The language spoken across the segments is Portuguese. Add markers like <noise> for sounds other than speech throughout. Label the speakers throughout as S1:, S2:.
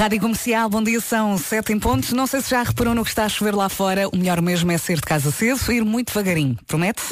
S1: Rádio Comercial, bom dia, são sete em pontos. Não sei se já reparou no que está a chover lá fora. O melhor mesmo é sair de casa cedo e ir muito devagarinho. Promete?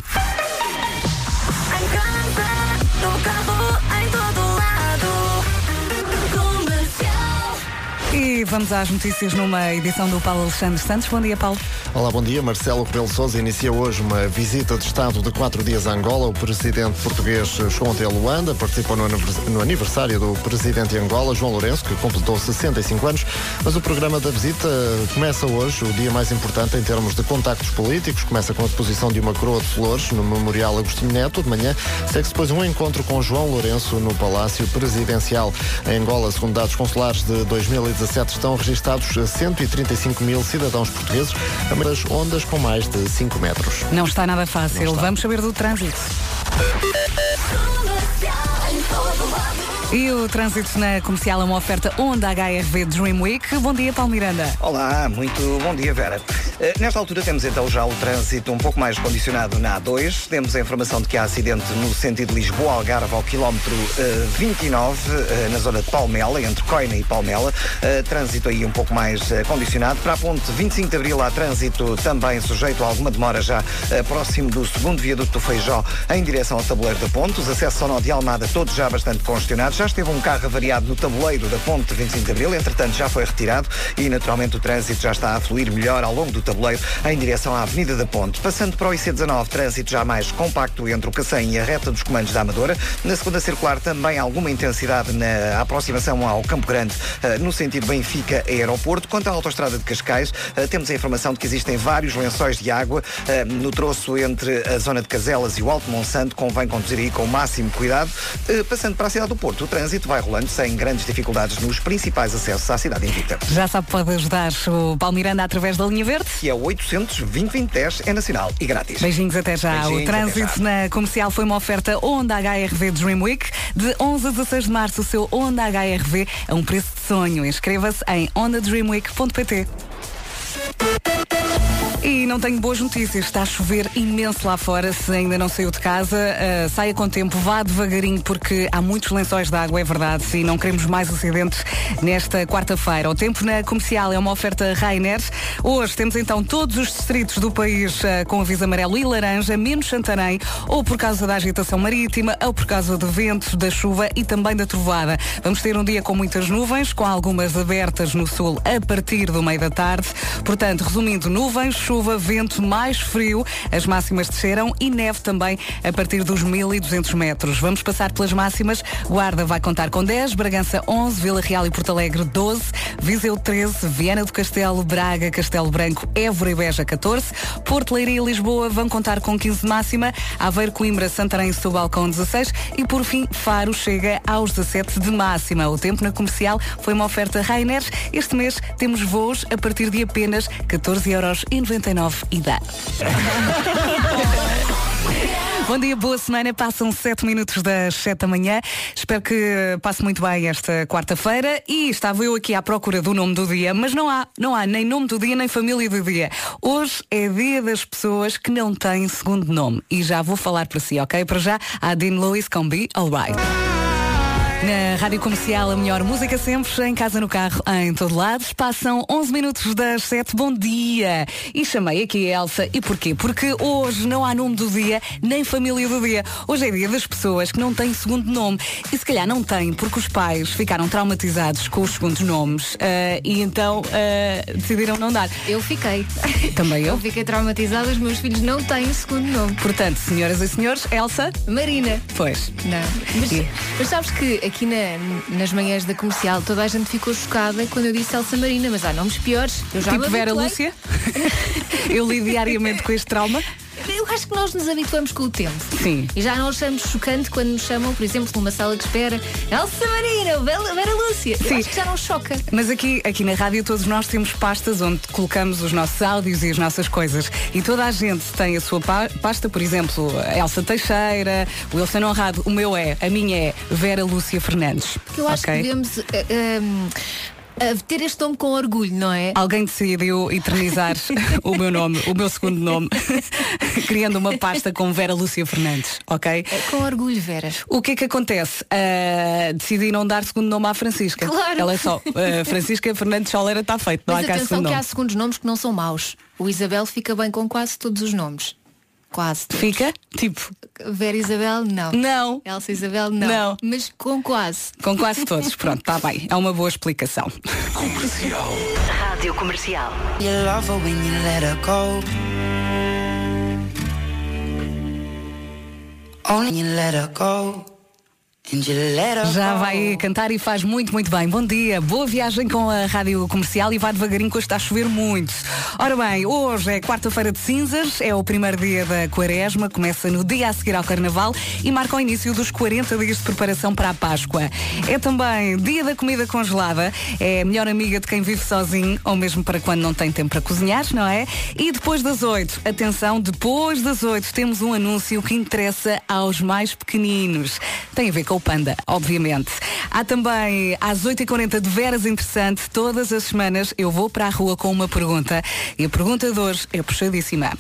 S1: E vamos às notícias numa edição do Paulo Alexandre Santos. Bom dia, Paulo.
S2: Olá, bom dia. Marcelo Rebelo Sousa inicia hoje uma visita de Estado de quatro dias a Angola. O presidente português chegou ontem a Luanda, participou no anivers- no aniversário do presidente de Angola, João Lourenço, que completou 65 anos. Mas o programa da visita começa hoje, o dia mais importante em termos de contactos políticos. Começa com a deposição de uma coroa de flores no Memorial Agostinho Neto. De manhã segue-se depois um encontro com João Lourenço no Palácio Presidencial. Em Angola, segundo dados consulares de 2017, estão registados 135 mil cidadãos portuguees, a das ondas com mais de 5 metros.
S1: Não está nada fácil.
S2: Está.
S1: Vamos saber do trânsito. E o trânsito na comercial é uma oferta Honda HRV Dream Week. Bom dia, Paulo Miranda.
S3: Olá, muito bom dia, Vera. Eh, Nesta altura temos então já o trânsito um pouco mais condicionado na A2. Temos a informação de que há acidente no sentido Lisboa-Algarve ao quilómetro eh, 29, eh, na zona de Palmela, entre Coina e Palmela. Eh, Trânsito aí um pouco mais eh, condicionado. Para a ponte 25 de Abril há trânsito também sujeito a alguma demora já eh, próximo do segundo viaduto do Feijó em direção ao tabuleiro da ponte. Os acessos ao nó de Almada todos já bastante congestionados. Já esteve um carro avariado no tabuleiro da ponte 25 de Abril, entretanto já foi retirado e naturalmente o trânsito já está a fluir melhor ao longo do tabuleiro em direção à Avenida da Ponte. Passando para o IC19, trânsito já mais compacto entre o Cacém e a reta dos comandos da Amadora. Na segunda circular também alguma intensidade na aproximação ao Campo Grande eh, no sentido Benfica-Aeroporto. Quanto à autoestrada de Cascais, eh, temos a informação de que existem vários lençóis de água eh, no troço entre a zona de Caselas e o Alto Monsanto. Convém conduzir aí com o máximo cuidado. Passando para a cidade do Porto, o trânsito vai rolando sem grandes dificuldades nos principais acessos à cidade invicta.
S1: Já sabe, pode ajudar o Paulo Miranda através da linha verde.
S3: Que é 800 2010 é nacional e grátis.
S1: Beijinhos até já.
S3: Beijinhos,
S1: o trânsito na comercial foi uma oferta Honda HRV Dream Week. De 11 a 16 de março, o seu Honda HRV é um preço de sonho. Inscreva-se em hondadreamweek.pt. E não tenho boas notícias, está a chover imenso lá fora. Se ainda não saiu de casa, ah, saia com tempo, vá devagarinho, porque há muitos lençóis de água, é verdade, e não queremos mais acidentes nesta quarta-feira. O tempo na comercial é uma oferta Rainer. Hoje temos então todos os distritos do país ah, com aviso amarelo e laranja, menos Santarém, ou por causa da agitação marítima, ou por causa do vento, da chuva e também da trovada. Vamos ter um dia com muitas nuvens, com algumas abertas no sul a partir do meio da tarde. Portanto, resumindo, nuvens, chuva, vento mais frio, as máximas desceram e neve também a partir dos 1200 metros. Vamos passar pelas máximas. Guarda vai contar com 10, Bragança 11, Vila Real e Porto Alegre 12, Viseu 13, Viana do Castelo, Braga, Castelo Branco, Évora e Beja 14, Porto Leiria e Lisboa vão contar com 15 de máxima, Aveiro, Coimbra, Santarém e Setúbal com 16 e por fim Faro chega aos 17 de máxima. O tempo na comercial foi uma oferta Rainer. Este mês temos voos a partir de apenas 14,99€ e dá. <laughs> Bom dia, boa semana. Passam 7 minutos das 7 da manhã. Espero que passe muito bem esta quarta-feira. E estava eu aqui à procura do nome do dia, mas não há, não há nem nome do dia, nem família do dia. Hoje é dia das pessoas que não têm segundo nome. E já vou falar para si, ok? Para já, a Dean Lewis com Be Alright. Na Rádio Comercial, a melhor música sempre, em casa, no carro, em todo lado. Passam 11 minutos das 7. Bom dia! E chamei aqui a Elsa. E porquê? Porque hoje não há nome do dia, nem família do dia. Hoje é dia das pessoas que não têm segundo nome. E se calhar não têm, porque os pais ficaram traumatizados com os segundos nomes. ah, e então ah, decidiram não dar.
S4: Eu fiquei.
S1: Também eu.
S4: Eu fiquei traumatizada, os meus filhos não têm segundo nome.
S1: Portanto, senhoras e senhores, Elsa,
S4: Marina.
S1: pois.
S4: Não. Mas, mas sabes que aqui na- nas manhãs da comercial toda a gente ficou chocada quando eu disse Elsa Marina, mas há nomes piores. Eu já
S1: tipo Vera. Lúcia. <laughs> eu lido diariamente com este trauma.
S4: Eu acho que nós nos habituamos com o tempo.
S1: Sim.
S4: E já não achamos chocante quando nos chamam, por exemplo, numa sala de espera, Elsa Marina, Vera, Vera Lúcia. Eu
S1: Sim.
S4: acho que já não choca.
S1: Mas aqui, aqui na rádio todos nós temos pastas onde colocamos os nossos áudios e as nossas coisas. E toda a gente tem a sua pa- pasta, por exemplo, Elsa Teixeira, o Wilson Honrado, o meu é, a minha é Vera Lúcia Fernandes.
S4: Eu acho
S1: Ok?
S4: que devemos. eh, ehm, ter este nome com orgulho, não é?
S1: Alguém decidiu eternizar <laughs> o meu nome, o meu segundo nome, <laughs> criando uma pasta com Vera Lúcia Fernandes, ok?
S4: Com orgulho, Vera.
S1: O que é que acontece? Ah, decidi não dar segundo nome à Francisca.
S4: Claro.
S1: Ela é só ah, Francisca Fernandes Soleira está feito, não
S4: Mas
S1: há
S4: atenção que há segundos nomes que não são maus. O Isabel fica bem com quase todos os nomes. Quase. todos.
S1: Fica? Tipo,
S4: Vera Isabel, não.
S1: não.
S4: Elsa Isabel, não.
S1: Não.
S4: Mas com quase.
S1: Com quase todos. Pronto, está bem. É uma boa explicação.
S5: Rádio Comercial.
S6: You love her when you let her go. Only you let her go.
S1: Já vai cantar e faz muito, muito bem. Bom dia, boa viagem com a rádio comercial e vá devagarinho que hoje está a chover muito. Ora bem, hoje é quarta-feira de cinzas, é o primeiro dia da quaresma, começa no dia a seguir ao carnaval e marca o início dos 40 dias de preparação para a Páscoa. É também dia da comida congelada, é a melhor amiga de quem vive sozinho ou mesmo para quando não tem tempo para cozinhar, não é? E depois das 8, atenção, depois das 8 temos um anúncio que interessa aos mais pequeninos. Tem a ver com o Panda, obviamente. Há também às 8h40 de Veras Interessante, todas as semanas eu vou para a rua com uma pergunta. E a pergunta de hoje é puxadíssima.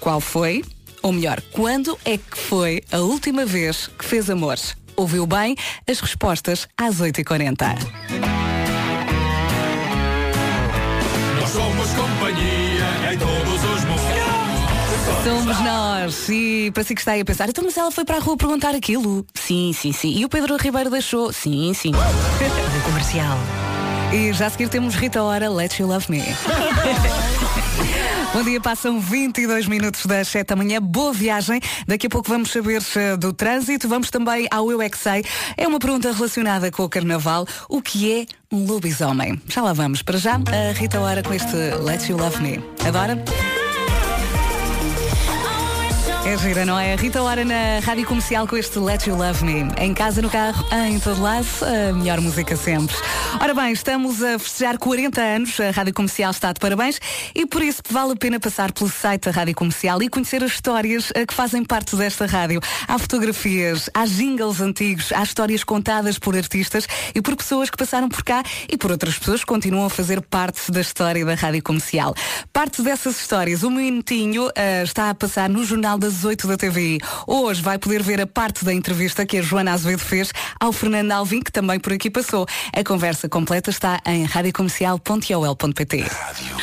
S1: Qual foi, ou melhor, quando é que foi a última vez que fez amor? Ouviu bem as respostas às 8h40.
S7: Nós somos companhia
S1: Somos nós. E para si que está aí a pensar, então mas ela foi para a rua perguntar aquilo. Sim, sim, sim. E o Pedro Ribeiro deixou. Sim, sim.
S5: Rádio Comercial.
S1: E já a seguir temos Rita Ora, Let You Love Me. <laughs> Bom dia, passam 22 minutos das 7 da manhã. Boa viagem. Daqui a pouco vamos saber eh, do trânsito. Vamos também ao Eu é Que Sei. É uma pergunta relacionada com o carnaval. O que é um lobisomem? Já lá vamos. Para já, a Rita Ora com este Let You Love Me. Adora? É gira, não é? Rita Ora na Rádio Comercial com este Let You Love Me. Em casa, no carro, em todo lado, a melhor música sempre. Ora bem, estamos a festejar 40 anos, a Rádio Comercial está de parabéns e por isso vale a pena passar pelo site da Rádio Comercial e conhecer as histórias eh, que fazem parte desta rádio. Há fotografias, há jingles antigos, há histórias contadas por artistas e por pessoas que passaram por cá e por outras pessoas que continuam a fazer parte da história da Rádio Comercial. Parte dessas histórias, um minutinho eh, está a passar no Jornal das 8 da TVI. Hoje vai poder ver a parte da entrevista que a Joana Azevedo fez ao Fernando Alvim, que também por aqui passou. A conversa completa está em radiocomercial.ol.pt.
S5: Rádio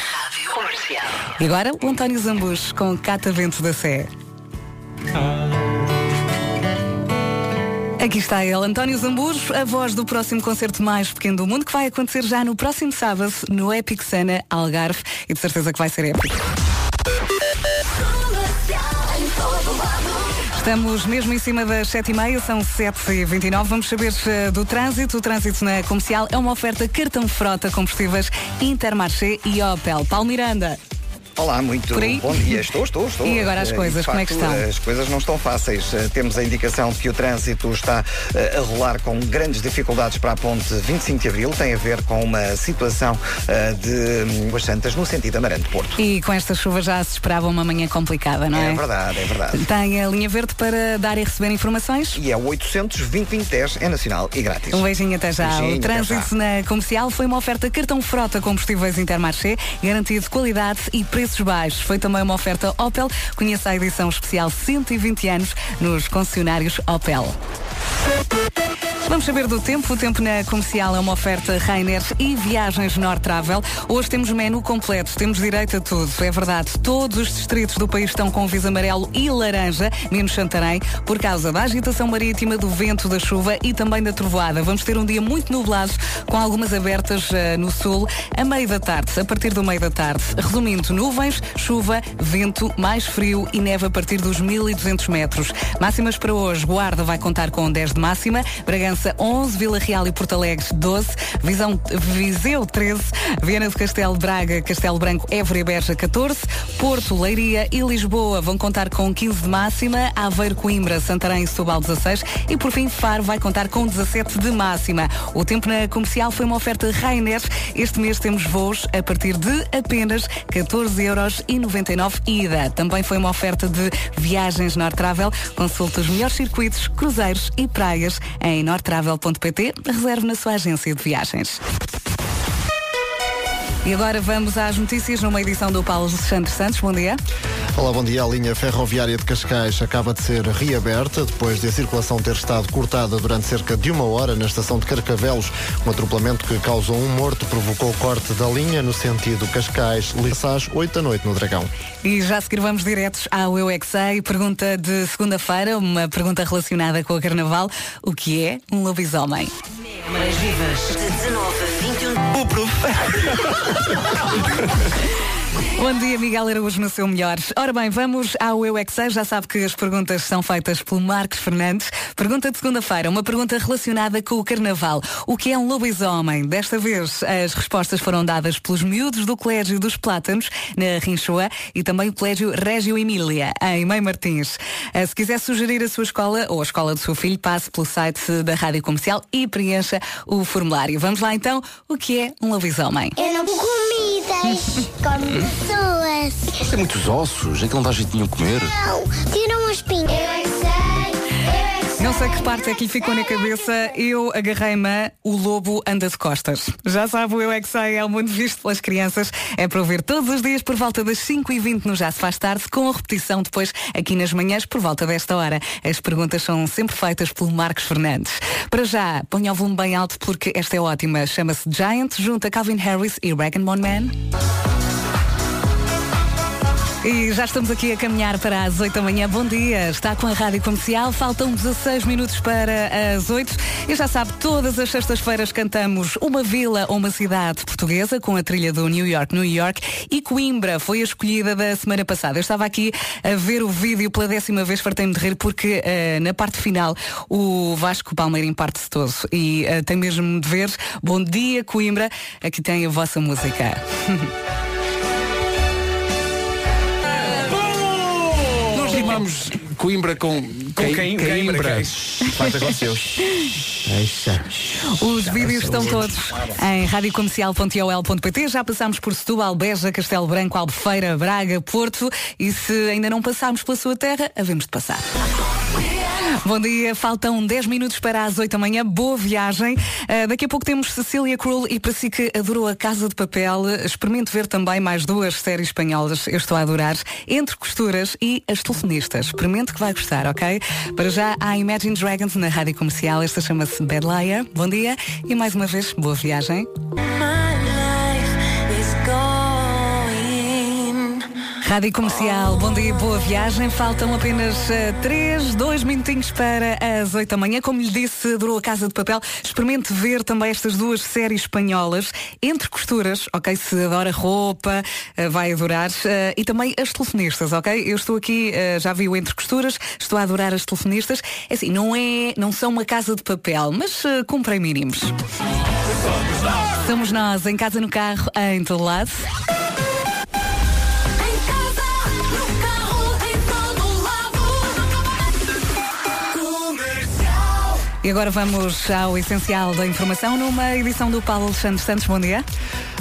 S5: Comercial.
S1: E agora o António Zambus com Catavento da Sé. Aqui está ele, António Zambujo, a voz do próximo concerto mais pequeno do mundo, que vai acontecer já no próximo sábado no Epic Sana Algarve e de certeza que vai ser épico. Estamos mesmo em cima das 7h30, são 7h29. Vamos saber eh, do trânsito. O trânsito na comercial é uma oferta cartão frota combustíveis Intermarché e Opel. Paulo Miranda.
S3: Olá, muito bom dia. Estou, estou, estou. <laughs>
S1: E agora as
S3: Eh,
S1: coisas,
S3: de
S1: como é que
S3: facto,
S1: estão?
S3: As coisas não estão fáceis. Eh, Temos a indicação de que o trânsito está eh, a rolar com grandes dificuldades para a ponte 25 de Abril. Tem a ver com uma situação de hum, As Santas no sentido Amarante-Porto.
S1: E com esta chuva já se esperava uma manhã complicada, não é?
S3: É verdade, é verdade.
S1: Tem a linha verde para dar e receber informações?
S3: E é o 800 2010 é nacional e grátis.
S1: Um beijinho até já.
S3: Beijinho,
S1: o trânsito
S3: já.
S1: na comercial foi uma oferta cartão frota combustíveis Intermarché, garantido qualidade e preços baixos. Foi também uma oferta Opel. Conheça a edição especial 120 anos nos concessionários Opel. Vamos saber do tempo. O tempo na comercial é uma oferta Rainer e Viagens Nord Travel. Hoje temos menu completo, temos direito a tudo. É verdade, todos os distritos do país estão com viso amarelo e laranja, menos Santarém, por causa da agitação marítima, do vento, da chuva e também da trovoada. Vamos ter um dia muito nublado, com algumas abertas eh, no sul, a meio da tarde, a partir do meio da tarde. Resumindo, nuvens, chuva, vento, mais frio e neve a partir dos 1200 metros. Máximas para hoje, Guarda vai contar com 10 de máxima, Bragança 11, Vila Real e Porto Alegre 12, Visão, Viseu 13, Viana do Castelo, Braga, Castelo Branco, Évora e Beja 14, Porto, Leiria e Lisboa vão contar com 15 de máxima, Aveiro, Coimbra, Santarém e Setúbal 16 e por fim Faro vai contar com 17 de máxima. O tempo na comercial foi uma oferta Rainer. Este mês temos voos a partir de apenas 14 euros e 99 ida. Também foi uma oferta de viagens Nortravel. Consulte os melhores circuitos, cruzeiros e praias em nortravel.pt. Reserve na sua agência de viagens. E agora vamos às notícias numa edição do Paulo Santos Santos. Bom dia.
S2: Olá, bom dia. A linha ferroviária de Cascais acaba de ser reaberta depois de a circulação ter estado cortada durante cerca de uma hora na estação de Carcavelos. Um atropelamento que causou um morto provocou o corte da linha no sentido Cascais-Lissás, 8 da noite no Dragão.
S1: E já a seguir vamos diretos ao Eu é Que Sei. Pergunta de segunda-feira, uma pergunta relacionada com o Carnaval. O que é um lobisomem?
S5: Vivas de 19 a 21.
S3: O
S1: Bom dia, Miguel Araújo no seu melhor. Ora bem, vamos ao Eu é. Já sabe que as perguntas são feitas pelo Marcos Fernandes. Pergunta de segunda-feira, uma pergunta relacionada com o Carnaval. O que é um lobisomem? Desta vez as respostas foram dadas pelos miúdos do Colégio dos Plátanos, na Rinchoa, e também o Colégio Régio Emília, em Mãe Martins. Eh, Se quiser sugerir a sua escola ou a escola do seu filho, passe pelo site da Rádio Comercial e preencha o formulário. Vamos lá então, o que é um lobisomem?
S8: Eu não comidas, <laughs> pessoas.
S9: Tem muitos ossos, é que não dá jeito nenhum comer.
S8: Não, tiram as pinhas. Eu é que sei, eu é que sei.
S1: Não sei que parte é que lhe ficou na cabeça. Eu agarrei-me O Lobo Anda de Costas. Já sabe, o Eu É Que Sei é o mundo visto pelas crianças. É para ouvir todos os dias por volta das 5h20 no Já Se Faz Tarde, com a repetição depois aqui nas manhãs por volta desta hora. As perguntas são sempre feitas pelo Marcos Fernandes. Para já, ponha o volume bem alto porque esta é ótima. Chama-se Giant, junto a Calvin Harris e Regan Mon Man. E já estamos aqui a caminhar para as 8 da manhã. Bom dia, está com a Rádio Comercial. Faltam 16 minutos para as 8. E já sabe, todas as sextas-feiras cantamos uma vila ou uma cidade portuguesa com a trilha do New York, New York. E Coimbra foi a escolhida da semana passada. Eu estava aqui a ver o vídeo pela décima vez, fartei-me de rir, porque eh, na parte final o Vasco Palmeirim parte-se todo. E eh, tem mesmo de ver. Bom dia, Coimbra. Aqui tem a vossa música. <laughs>
S9: Rimamos Coimbra com,
S3: Com Caímbra,
S9: Caímbras.
S3: Faz.
S9: Eixa.
S1: Os vídeos estão todos em radiocomercial.ol.pt. Já passámos por Setúbal, Beja, Castelo Branco, Albufeira, Braga, Porto. E se ainda não passámos pela sua terra, havemos de passar. Bom dia, faltam 10 minutos para as 8 da manhã. Boa viagem. Ah, daqui a pouco temos Cecília Krull e para si que adorou a Casa de Papel, experimente ver também mais duas séries espanholas. Eu estou a adorar. Entre Costuras e As Telefonistas. Experimente que vai gostar, ok? Para já há Imagine Dragons na rádio comercial. Esta chama-se Bad Liar. Bom dia e mais uma vez, boa viagem. Rádio Comercial, bom dia, boa viagem. Faltam apenas 3, 2 minutinhos para as 8 da manhã. Como lhe disse, adorou a Casa de Papel. Experimente ver também estas duas séries espanholas, Entre Costuras, ok? Se adora roupa, eh, vai adorar. eh, E também as telefonistas, ok? Eu estou aqui, eh, já vi o Entre Costuras, estou a adorar as telefonistas. É assim, não, é, não são uma casa de papel, mas eh, cumprem mínimos. Somos nós, em casa, no carro, em todo lado. E agora vamos ao essencial da informação numa edição do Paulo Alexandre Santos. Bom dia.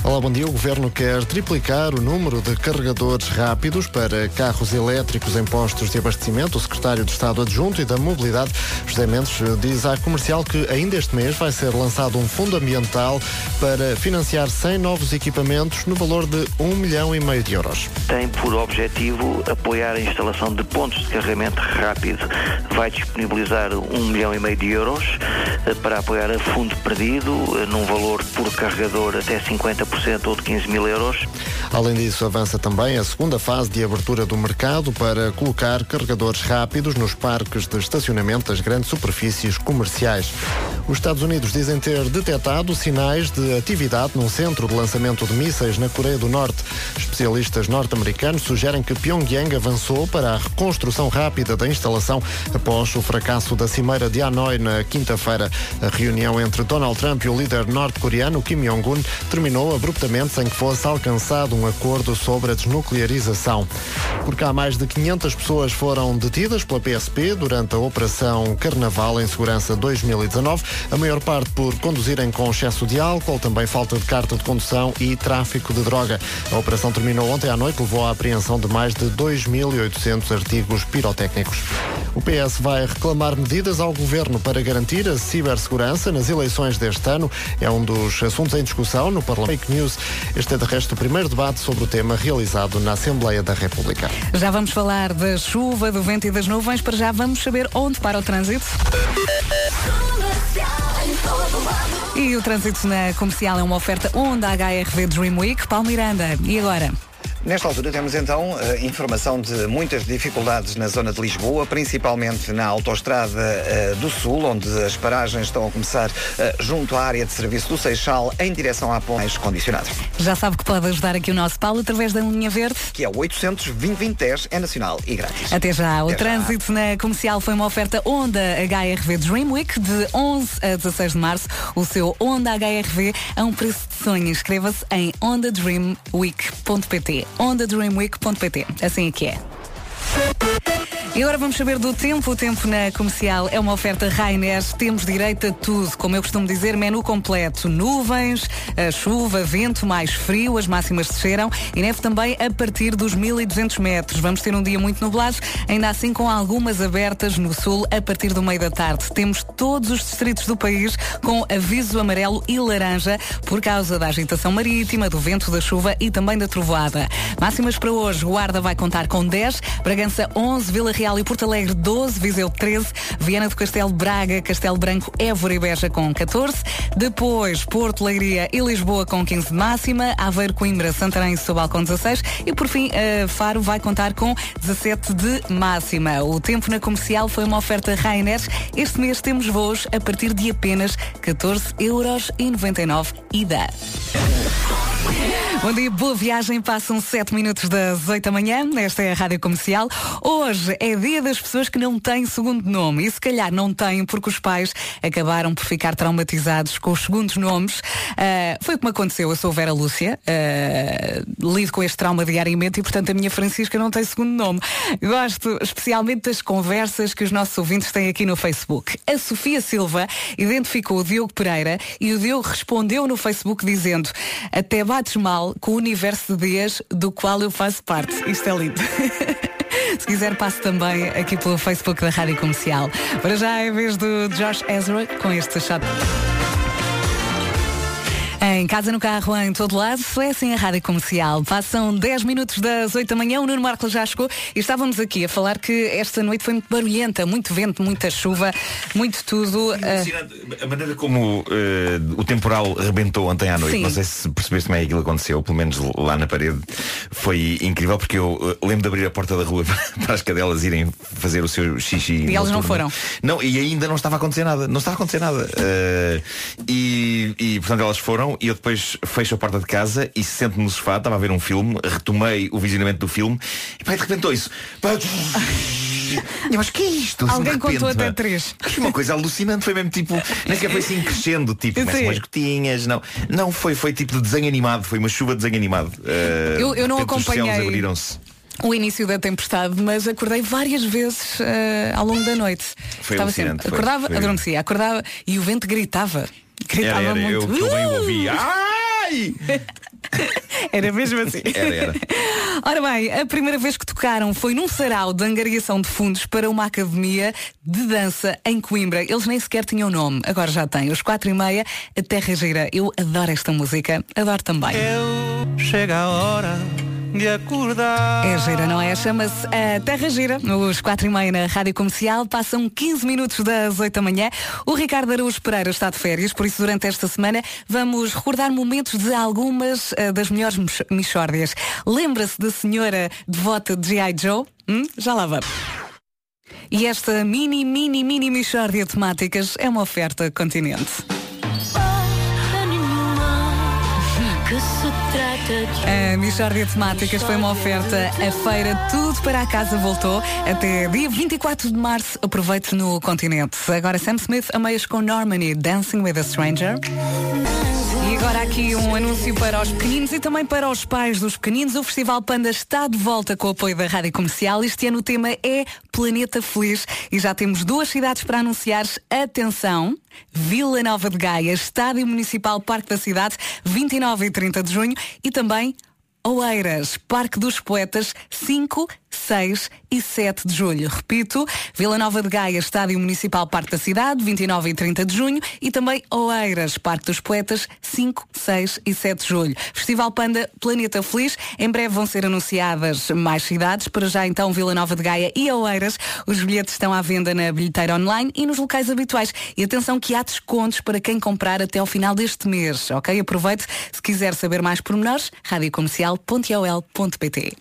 S2: Olá, bom dia. O Governo quer triplicar o número de carregadores rápidos para carros elétricos em postos de abastecimento. O secretário de Estado Adjunto e da Mobilidade, José Mendes, diz à comercial que ainda este mês vai ser lançado um fundo ambiental para financiar 100 novos equipamentos no valor de 1 milhão e meio de euros.
S10: tem por objetivo apoiar a instalação de pontos de carregamento rápido. Vai disponibilizar um milhão e meio de euros eh, para apoiar a fundo perdido, eh, num valor por carregador até 50% ou de 15 mil euros.
S2: Além disso, avança também a segunda fase de abertura do mercado para colocar carregadores rápidos nos parques de estacionamento das grandes superfícies comerciais. Os Estados Unidos dizem ter detectado sinais de atividade num centro de lançamento de mísseis na Coreia do Norte. Especialistas norte-americanos sugerem que Pyongyang avançou para a reconstrução rápida da instalação após o fracasso da cimeira de Hanoi na quinta-feira. A reunião entre Donald Trump e o líder norte-coreano Kim Jong-un terminou abruptamente sem que fosse alcançado um acordo sobre a desnuclearização. Por cá, mais de 500 pessoas foram detidas pela PSP durante a Operação Carnaval em Segurança 2019. A maior parte por conduzirem com excesso de álcool, também falta de carta de condução e tráfico de droga. A operação terminou ontem à noite, levou à apreensão de mais de 2.800 artigos pirotécnicos. O PS vai reclamar medidas ao governo para garantir a cibersegurança nas eleições deste ano. É um dos assuntos em discussão no Parlamento. Fake News. Este é, de resto, o primeiro debate sobre o tema realizado na Assembleia da República.
S1: Já vamos falar da chuva, do vento e das nuvens. Para já vamos saber onde para o trânsito. E o trânsito na comercial é uma oferta Honda HRV Dream Week. Paulo Miranda. E agora?
S3: Nesta altura temos então eh, informação de muitas dificuldades na zona de Lisboa, principalmente na autoestrada eh, do Sul, onde as paragens estão a começar eh, junto à área de serviço do Seixal em direção à ponte mais condicionada.
S1: Já sabe que pode ajudar aqui o nosso Paulo através da linha verde.
S3: Que é o 800 2010 é nacional e grátis.
S1: Até já. O
S3: Até já.
S1: trânsito na comercial foi uma oferta Honda HRV Dream Week de 11 a 16 de março. O seu Honda HRV a um preço de sonho. Inscreva-se em ondadreamweek.pt ondadreamweek.pt Assim é que é. E agora vamos saber do tempo. O tempo na comercial é uma oferta Rainer. Temos direito a tudo. Como eu costumo dizer, menu completo. Nuvens, chuva, vento, mais frio, as máximas desceram e neve também a partir dos 1200 metros. Vamos ter um dia muito nublado, ainda assim com algumas abertas no sul a partir do meio da tarde. Temos todos os distritos do país com aviso amarelo e laranja por causa da agitação marítima, do vento, da chuva e também da trovoada. Máximas para hoje. Guarda vai contar com 10, Bragança 11, Vila Real e Porto Alegre 12, Viseu 13, Viana do Castelo, Braga, Castelo Branco, Évora e Beja com 14, depois Porto, Leiria e Lisboa com 15 de máxima, Aveiro, Coimbra, Santarém e Setúbal com 16 e por fim eh, Faro vai contar com 17 de máxima. O tempo na comercial foi uma oferta Rainer. Este mês temos voos a partir de apenas 14 euros e 99 ida. Bom dia, boa viagem. Passam 7 minutos das 8 da manhã. Esta é a Rádio Comercial. Hoje é dia das pessoas que não têm segundo nome. E se calhar não têm porque os pais acabaram por ficar traumatizados com os segundos nomes. Ah, foi como aconteceu. Eu sou Vera Lúcia. ah, lido com este trauma diariamente e, portanto, a minha Francisca não tem segundo nome. Gosto especialmente das conversas que os nossos ouvintes têm aqui no Facebook. A Sofia Silva identificou o Diogo Pereira e o Diogo respondeu no Facebook dizendo até bates mal com o universo de dias do qual eu faço parte. Isto é lindo. <laughs> <laughs> Se quiser, passe também aqui pelo Facebook da Rádio Comercial. Para já a vez do Josh Ezra com este chato. Em casa, no carro, em todo lado, é assim a rádio comercial. Passam 10 minutos das 8 da manhã, o Nuno Marcos já chegou e estávamos aqui a falar que esta noite foi muito barulhenta, muito vento, muita chuva, muito tudo.
S11: Impressionante. A maneira como eh, o temporal rebentou ontem à noite,
S1: Sim.
S11: não sei se percebeste como é que aquilo aconteceu, pelo menos lá na parede, foi incrível porque eu eh, lembro de abrir a porta da rua <laughs> para as cadelas irem fazer o seu xixi.
S1: E elas não foram.
S11: Não, e ainda não estava a acontecer nada. Não estava a acontecer nada. E, e, portanto elas foram e eu depois fecho a porta de casa e sento-me no sofá, estava a ver um filme, retomei o visionamento do filme e pá, de repente isso. Pá, <laughs> eu, mas que é isto? Assim,
S1: Alguém contou
S11: repente,
S1: até
S11: pá.
S1: três.
S11: Uma coisa alucinante, foi mesmo tipo, nem sequer foi assim crescendo, tipo, <laughs> umas gotinhas, não. Não, foi, foi tipo de desenho animado, foi uma chuva de desenho animado. Eh,
S1: Eu- eu não acompanhei. o início da tempestade, mas acordei várias vezes ah, ao longo da noite.
S11: Foi
S1: Estava sempre, acordava,
S11: foi.
S1: adormecia, acordava e o vento gritava. Gritava
S11: Era, era,
S1: muito.
S11: eu, que eu bem o ouvi.
S1: Uh!
S11: Ai! <laughs>
S1: Era mesmo assim. <laughs>
S11: Era, era.
S1: Ora bem, a primeira vez que tocaram foi num sarau de angariação de fundos para uma academia de dança em Coimbra. Eles nem sequer tinham nome, agora já têm. Os quatro e meia, a Terra Gira. Eu adoro esta música, adoro também.
S12: Chega a hora de acordar.
S1: É gira, não é? Chama-se a Terra Gira, nos quatro e meia na Rádio Comercial. Passam 15 minutos das 8 da manhã. O Ricardo Araújo Pereira está de férias, por isso durante esta semana vamos recordar momentos de algumas eh, das melhores mixórdias. Lembra-se da senhora devota de G.I. Joe? Hum? Já lá vamos. E esta mini, mini, mini mixórdia de temáticas é uma oferta continente. A Michórdia de Temáticas foi uma oferta. A feira Tudo para a Casa voltou. Até dia 24 de março. Aproveite no continente. Agora Sam Smith a meias com Normani, Dancing with a Stranger. E agora aqui um anúncio para os pequeninos e também para os pais dos pequeninos. O Festival Panda está de volta com o apoio da Rádio Comercial. Este ano o tema é Planeta Feliz e já temos duas cidades para anunciar. Atenção! Vila Nova de Gaia, Estádio Municipal Parque da Cidade, 29 e 30 de junho e também Oeiras, Parque dos Poetas, 5, 6 e 7 de julho. Repito, Vila Nova de Gaia, Estádio Municipal Parque da Cidade, 29 e 30 de junho e também Oeiras, Parque dos Poetas, 5, 6 e 7 de julho. Festival Panda Planeta Feliz. Em breve vão ser anunciadas mais cidades. Para já então Vila Nova de Gaia e Oeiras. Os bilhetes estão à venda na bilheteira online e nos locais habituais. E atenção que há descontos para quem comprar até ao final deste mês. Ok? Aproveite. Se quiser saber mais pormenores, radiocomercial.ol.pt.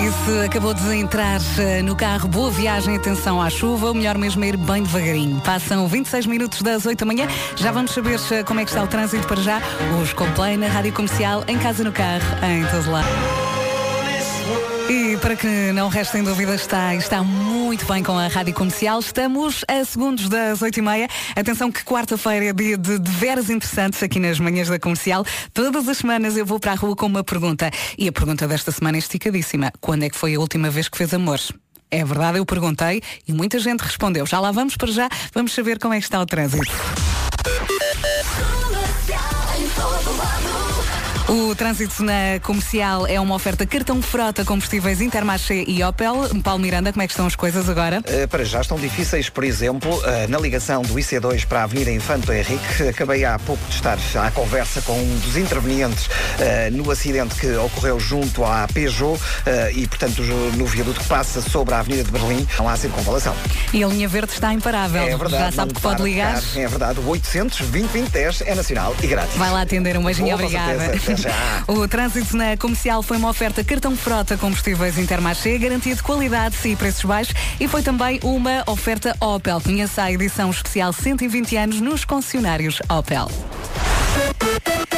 S1: E se acabou de entrar eh, no carro, boa viagem, atenção à chuva, o melhor mesmo é ir bem devagarinho. Passam 26 minutos das 8 da manhã, já vamos saber eh, como é que está o trânsito para já. Os Complay na Rádio Comercial, em casa, no carro, em todo lado. E para que não restem dúvidas, está, está muito bem com a Rádio Comercial. Estamos a segundos das 8h30. Atenção que quarta-feira é dia de, de veras interessantes aqui nas manhãs da Comercial. Todas as semanas eu vou para a rua com uma pergunta. E a pergunta desta semana é esticadíssima. Quando é que foi a última vez que fez amor? É verdade, eu perguntei e muita gente respondeu. Já lá vamos para já, vamos saber como é que está o trânsito. O trânsito na comercial é uma oferta cartão frota, combustíveis Intermarché e Opel. Paulo Miranda, como é que estão as coisas agora?
S3: Uh, para já estão difíceis, por exemplo, uh, na ligação do IC2 para a Avenida Infanto Henrique. Acabei há pouco de estar à conversa com um dos intervenientes uh, no acidente que ocorreu junto à Peugeot e, portanto, no viaduto que passa sobre a Avenida de Berlim, não há circunvalação.
S1: E a linha verde está imparável.
S3: É verdade.
S1: Já sabe que pode ligar.
S3: É verdade. O 800 2010 é nacional e grátis.
S1: Vai lá atender. Um beijinho, obrigada.
S3: certeza. <laughs>
S1: O trânsito na comercial foi uma oferta cartão frota combustíveis Intermarché, garantia de qualidade e preços baixos e foi também uma oferta Opel. Conheça a edição especial 120 anos nos concessionários Opel.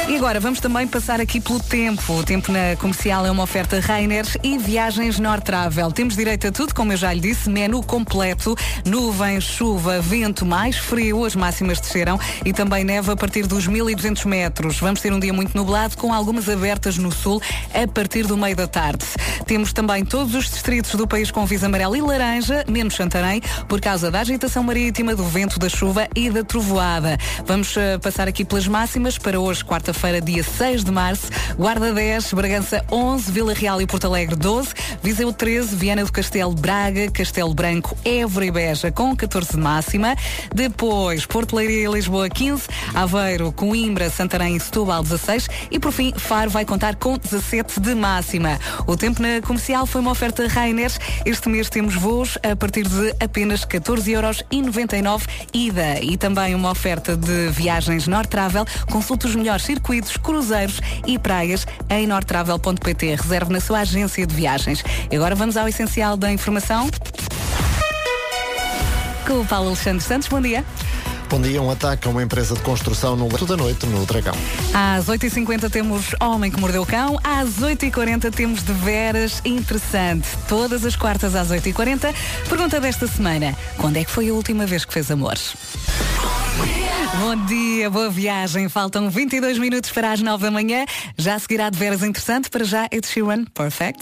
S1: E agora vamos também passar aqui pelo tempo. O tempo na comercial é uma oferta Rainers e viagens Nortravel. Temos direito a tudo, como eu já lhe disse, menu completo, nuvens, chuva, vento mais frio, as máximas desceram e também neve a partir dos 1200 metros. Vamos ter um dia muito nublado com algumas abertas no sul a partir do meio da tarde. Temos também todos os distritos do país com visa amarelo e laranja, menos Santarém, por causa da agitação marítima, do vento, da chuva e da trovoada. Vamos eh, passar aqui pelas máximas para hoje, quarta-feira, dia 6 de março. Guarda 10, Bragança 11, Vila Real e Porto Alegre 12, Viseu 13, Viana do Castelo, Braga, Castelo Branco, Évora e Beja com 14 de máxima. Depois, Porto Leiria e Lisboa 15, Aveiro, Coimbra, Santarém e Setúbal 16 e por fim, Faro vai contar com 17 de máxima. O tempo na comercial foi uma oferta Rainers. Este mês temos voos a partir de apenas 14,99€ ida e também uma oferta de viagens Nortravel. Consulte os melhores circuitos, cruzeiros e praias em nortravel.pt. Reserve na sua agência de viagens. E agora vamos ao essencial da informação. Com o Paulo Alexandre Santos, bom dia.
S2: Bom dia, um ataque a uma empresa de construção no leito da noite no Dragão.
S1: Às 8h50 temos Homem que Mordeu o Cão. Às 8h40 temos de veras interessante. Todas as quartas às 8h40. Pergunta desta semana: quando é que foi a última vez que fez amores? Bom dia, boa viagem. Faltam 22 minutos para as 9 da manhã. Já seguirá de veras interessante. Para já, Ed Sheeran, Perfect.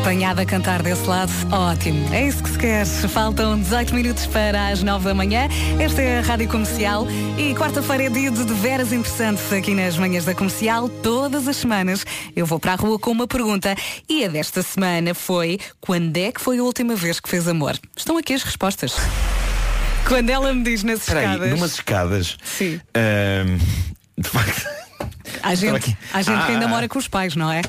S1: Apanhada a cantar desse lado, ótimo. É isso que se quer. Faltam 18 minutos para as 9 da manhã. Esta é a Rádio Comercial e quarta-feira é dia de, veras interessantes aqui nas manhãs da comercial. Todas as semanas eu vou para a rua com uma pergunta e a desta semana foi quando é que foi a última vez que fez amor? Estão aqui as respostas. Quando ela me diz nas
S11: Espera aí,
S1: escadas.
S11: numas escadas.
S1: Sim.
S11: ahm, de facto.
S1: Há <laughs> gente, há gente que ainda
S11: Ah.
S1: mora com os pais, não é?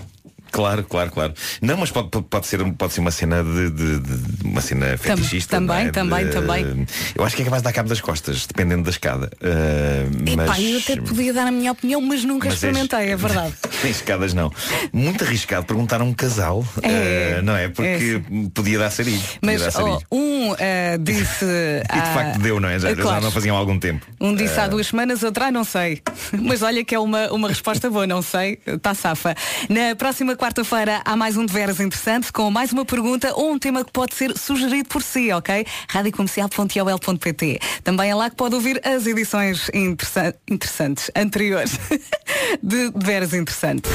S11: Claro, claro, claro. Não, mas pode, pode, ser, pode ser uma cena de, de- de- uma cena fetichista.
S1: também,
S11: é?
S1: também,
S11: De-
S1: também.
S11: Eu acho que é capaz de dar cabo das costas, dependendo da escada. Ah,
S1: Epá,
S11: mas,
S1: eu até podia dar a minha opinião, mas nunca
S11: mas
S1: experimentei, é verdade. <laughs>
S11: Em escadas não. Muito arriscado perguntar a um casal,
S1: É,
S11: ah, não é? Porque podia dar sarilho.
S1: Mas
S11: dar sarilho.
S1: ó, um ah, disse. <laughs>
S11: E de facto deu, não é? Já,
S1: claro.
S11: já não faziam há algum tempo.
S1: Um disse há duas semanas, outro, ah, não sei. <laughs> Mas olha que é uma, uma resposta boa, não sei, está safa. Na próxima quarta-feira há mais um de veras interessante com mais uma pergunta ou um tema que pode ser sugerido por si, ok? radiocomercial.ol.pt Também é lá que pode ouvir as edições interessa- interessantes, anteriores <laughs> de, de veras interessante.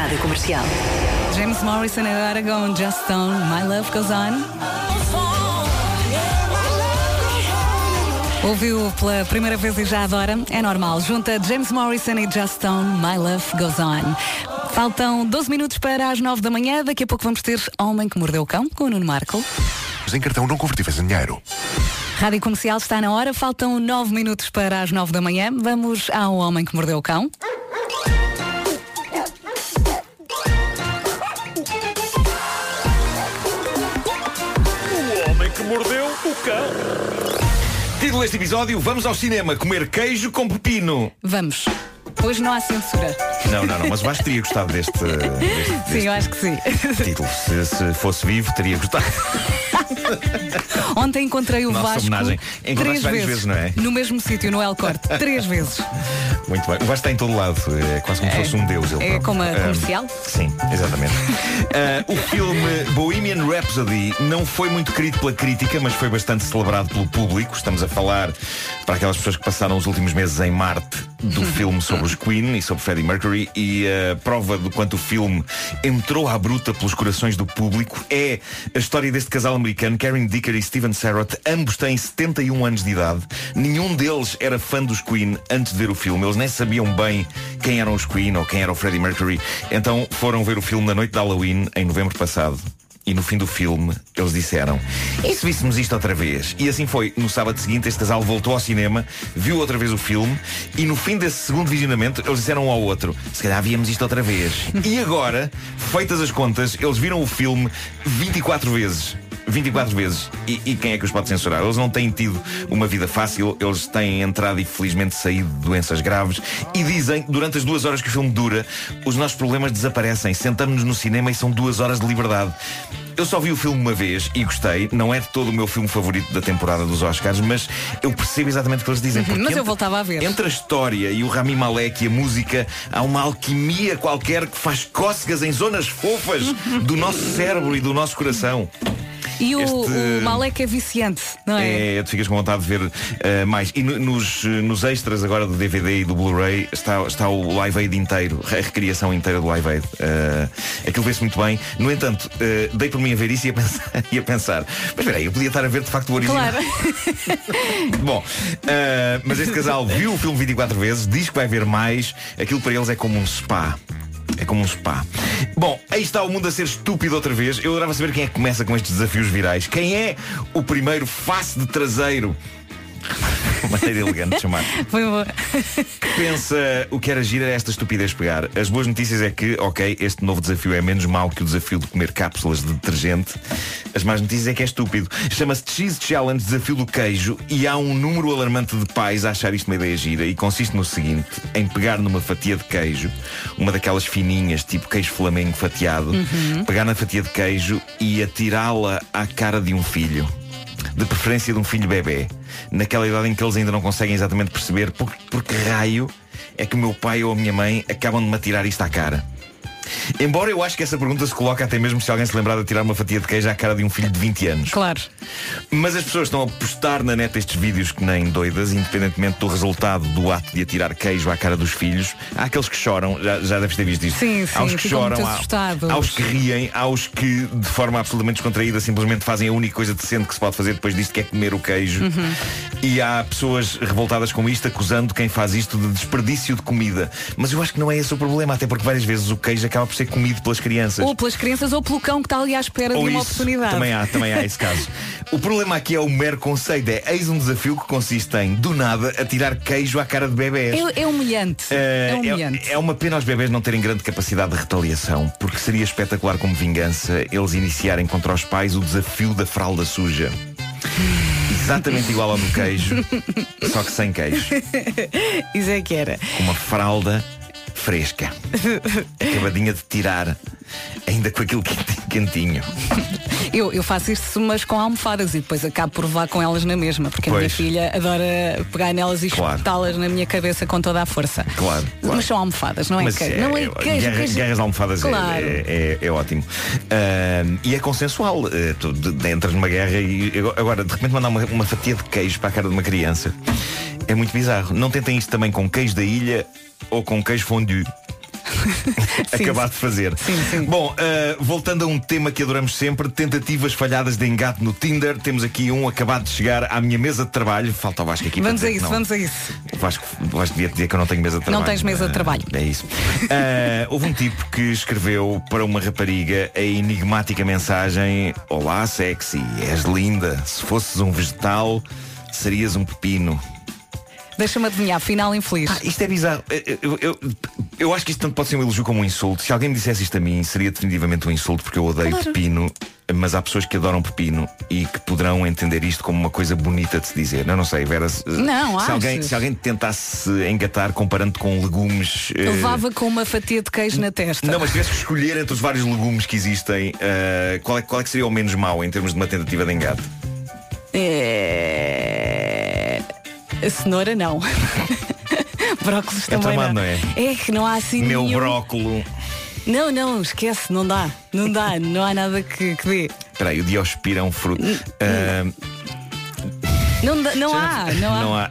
S5: Rádio Comercial.
S1: James Morrison agora com Just Stone, My Love Goes On. Ouviu pela primeira vez e já adora? É normal. Junta James Morrison e Just Stone, My Love Goes On. Faltam 12 minutos para as 9 da manhã. Daqui a pouco vamos ter Homem que Mordeu o Cão, com o Nuno Marco.
S13: Em cartão não convertíveis em dinheiro.
S1: Rádio Comercial está na hora. Faltam 9 minutos para as 9 da manhã. Vamos ao Homem que Mordeu o Cão.
S11: O homem que mordeu o cão. Título deste episódio: Vamos ao cinema comer queijo com pepino.
S1: Vamos. Hoje não há censura.
S11: Não, não, não, mas o Vasco teria gostado deste, <laughs> deste,
S1: Sim, eu acho que sim.
S11: deste título. Se, se fosse vivo, teria gostado. <laughs>
S1: Ontem encontrei o
S11: Nossa
S1: Vasco
S11: homenagem.
S1: Três
S11: várias vezes, não é?
S1: No mesmo sítio, no El Corte. Três vezes.
S11: Muito bem. O Vasco está em todo lado. É quase como se
S1: É.
S11: fosse um deus. Ele
S1: É
S11: próprio.
S1: como a
S11: Ah,
S1: comercial?
S11: sim, exatamente. <laughs> Ah, o filme Bohemian Rhapsody não foi muito querido pela crítica, mas foi bastante celebrado pelo público. Estamos a falar para aquelas pessoas que passaram os últimos meses em Marte do <laughs> filme sobre os Queen e sobre Freddie Mercury e a prova do quanto o filme entrou à bruta pelos corações do público é a história deste casal americano, Karen Dicker e Steven Sarrott. Ambos têm 71 anos de idade. Nenhum deles era fã dos Queen antes de ver o filme. Eles nem sabiam bem quem eram os Queen ou quem era o Freddie Mercury. Então foram ver o filme na noite de Halloween, em novembro passado. E no fim do filme, eles disseram E se víssemos isto outra vez? E assim foi. No sábado seguinte, este casal voltou ao cinema, viu outra vez o filme e no fim desse segundo visionamento, eles disseram um ao outro Se calhar víamos isto outra vez. e agora, feitas as contas, eles viram o filme 24 vezes. 24 vezes. E, e quem é que os pode censurar? Eles não têm tido uma vida fácil, eles têm entrado e felizmente saído de doenças graves e dizem, durante as duas horas que o filme dura, os nossos problemas desaparecem. Sentamos-nos no cinema e são duas horas de liberdade. Eu só vi o filme uma vez e gostei. Não é de todo o meu filme favorito da temporada dos Oscars, mas eu percebo exatamente o que eles dizem. porque
S1: Mas eu
S11: entre-
S1: voltava a ver.
S11: entre a história e o Rami Malek e a música, há uma alquimia qualquer que faz cócegas em zonas fofas do nosso cérebro e do nosso coração.
S1: E o,
S11: Este-
S1: o Malek é viciante, não é?
S11: É, tu ficas com vontade de ver eh, mais. E no- nos, nos extras agora do DVD e do Blu-ray está, está o Live Aid inteiro, a recriação inteira do Live Aid. Eh, aquilo vê-se muito bem. No entanto, eh, dei por mim a ver isso e a <laughs> pensar, e a pensar mas espera aí, eu podia estar a ver de facto o original.
S1: Claro. <laughs>
S11: Bom, eh, mas este casal viu o filme 24 vezes, diz que vai ver mais. Aquilo para eles é como um spa. É como um spa. Bom, aí está o mundo a ser estúpido outra vez. Eu adorava saber quem é que começa com estes desafios virais. Quem é o primeiro face de traseiro? Maneira elegante de chamar. <laughs>
S1: Foi boa.
S11: Que pensa o que era gira é esta estupidez pegar. As boas notícias é que, ok, este novo desafio é menos mau que o desafio de comer cápsulas de detergente. As más notícias é que é estúpido. Chama-se Cheese Challenge Desafio do Queijo e há um número alarmante de pais a achar isto uma ideia gira e consiste no seguinte, em pegar numa fatia de queijo, uma daquelas fininhas, tipo queijo flamengo fatiado,
S14: Uhum.
S11: pegar na fatia de queijo e atirá-la à cara de um filho. De preferência de um filho bebê. Naquela idade em que eles ainda não conseguem exatamente perceber por, por que raio é que o meu pai ou a minha mãe acabam de me atirar isto à cara. Embora eu acho que essa pergunta se coloca até mesmo se alguém se lembrar de tirar uma fatia de queijo à cara de um filho de 20 anos.
S1: Claro.
S11: Mas as pessoas estão a postar na net estes vídeos que nem doidas, independentemente do resultado do ato de atirar queijo à cara dos filhos. Há aqueles que choram, já, já deves ter visto isto.
S1: Sim, sim,
S11: há os que choram, há, os que riem, há os que, de forma absolutamente descontraída, simplesmente fazem a única coisa decente que se pode fazer depois disto, que é comer o queijo.
S1: Uhum.
S11: E há pessoas revoltadas com isto, acusando quem faz isto de desperdício de comida. Mas eu acho que não é esse o problema, até porque várias vezes o queijo acaba por ser comido pelas crianças.
S1: Ou pelas crianças ou pelo cão que está ali à espera
S11: Ou
S1: de uma
S11: isso,
S1: oportunidade.
S11: Também há, também há esse caso. <laughs> O problema aqui é o mero conceito. É eis um desafio que consiste em, do nada, atirar queijo à cara de bebés.
S1: É, é humilhante.
S11: Eh,
S1: é humilhante.
S11: é uma pena os bebés não terem grande capacidade de retaliação, porque seria espetacular como vingança eles iniciarem contra os pais o desafio da fralda suja. Exatamente igual ao do queijo, <laughs> só que sem queijo.
S1: Isso é que era.
S11: Com uma fralda fresca. Acabadinha de tirar, ainda com aquilo quente- quentinho.
S1: Eu, eu faço isto, mas com almofadas e depois acabo por levar com elas na mesma, porque a minha
S11: Pois.
S1: filha adora pegar nelas e
S11: Claro.
S1: espetá-las na minha cabeça com toda a força.
S11: Claro, claro.
S1: Mas são almofadas, não é
S11: Mas
S1: queijo. Não é queijo,
S11: guerra-. Guerras de almofadas é-
S1: Claro.
S11: é, é- é ótimo. Ahm, e é consensual. Eh, tu entras numa guerra e agora de repente mandar uma, uma fatia de queijo para a cara de uma criança é muito bizarro. Não tentem isto também com queijo da ilha ou com queijo fondue. <laughs> Acabado de fazer. Bom, uh, voltando a um tema que adoramos sempre, tentativas falhadas de engate no Tinder. Temos aqui um acabado de chegar à minha mesa de trabalho. Falta o Vasco aqui
S1: Vamos a isso,
S11: não.
S1: vamos a isso.
S11: Vasco, Vasco devia dizer que eu não tenho mesa de
S1: Não
S11: trabalho.
S1: tens mesa de
S11: Ah,
S1: trabalho.
S11: É isso. Ah, <laughs> houve um tipo que escreveu para uma rapariga a enigmática mensagem: Olá, sexy, és linda. Se fosses um vegetal, serias um pepino.
S1: Deixa-me adivinhar, final infeliz.
S11: Ah, isto é bizarro. Eu, eu- eu- eu acho que isto tanto pode ser um elogio como um insulto. Se alguém me dissesse isto a mim, seria definitivamente um insulto, porque eu odeio
S1: Claro.
S11: pepino. Mas há pessoas que adoram pepino e que poderão entender isto como uma coisa bonita de se dizer. Eu não sei, Vera. Se,
S1: Não,
S11: se alguém, se alguém te tentasse engatar comparando com legumes. eh,
S1: Levava com uma fatia de queijo na testa.
S11: Não, mas tivesse que escolher entre os vários legumes que existem, eh, qual, é, qual é que seria o menos mau em termos de uma tentativa de engate?
S1: É... A cenoura não. <laughs> Brócolis
S11: É
S1: também
S11: tramado,
S1: não.
S11: não é?
S1: É que não há assim
S11: Meu
S1: nenhum.
S11: brócolo.
S1: Não, não, esquece, não dá. Não dá, não há nada que, que dê.
S11: Espera aí, o diospira é um fruto. Ah,
S1: Não, dá- não há, não há.
S11: Não há.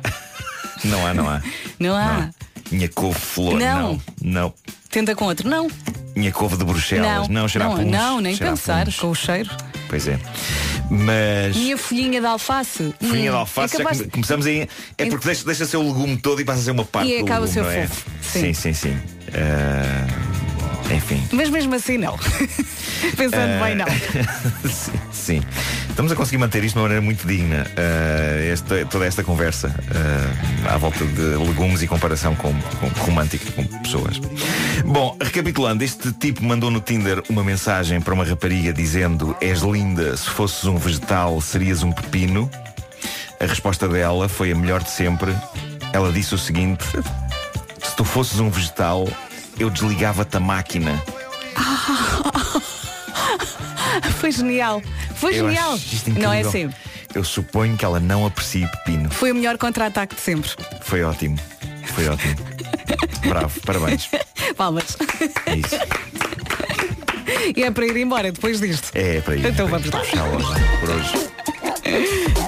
S11: Não há, não há.
S1: Não há.
S11: Minha couve-flor,
S1: Não.
S11: não. Não.
S1: Tenta com outro. Não.
S11: Minha couve de Bruxelas, não, cheira a
S1: não,
S11: puns,
S1: não, nem
S11: cheira a
S1: pensar
S11: puns.
S1: com o cheiro.
S11: Pois é. Mas.
S1: Minha folhinha de alface.
S11: Folhinha
S1: Hum,
S11: de alface,
S1: é
S11: já
S1: capaz de-
S11: começamos aí. É porque deixa, deixa ser o legume todo e passa a ser uma parte
S1: E
S11: do
S1: acaba a
S11: legume,
S1: ser
S11: é?
S1: fofo.
S11: Sim, sim, sim. Ah, enfim.
S1: Mas mesmo assim não. <laughs> Pensando
S11: Ah,
S1: bem, não. <laughs>
S11: sim, sim. Estamos a conseguir manter isto de uma maneira muito digna. ah, esta- toda esta conversa ah, à volta de legumes e comparação com, com romântica com pessoas. Bom, recapitulando, este tipo mandou no Tinder uma mensagem para uma rapariga dizendo: És linda, se fosses um vegetal, serias um pepino. A resposta dela foi a melhor de sempre. Ela disse o seguinte: Se tu fosses um vegetal, eu desligava-te a máquina.
S1: Foi genial. Foi
S11: Eu
S1: genial.
S11: acho isto
S1: Não é assim.
S11: Eu suponho que ela não aprecie pepino.
S1: Foi o melhor contra-ataque de sempre.
S11: Foi ótimo. Foi ótimo. Bravo, parabéns.
S1: Palmas.
S11: É isso.
S1: E é para ir embora depois disto.
S11: É, é para ir.
S1: Então
S11: é para
S1: vamos lá.
S11: Loja por hoje.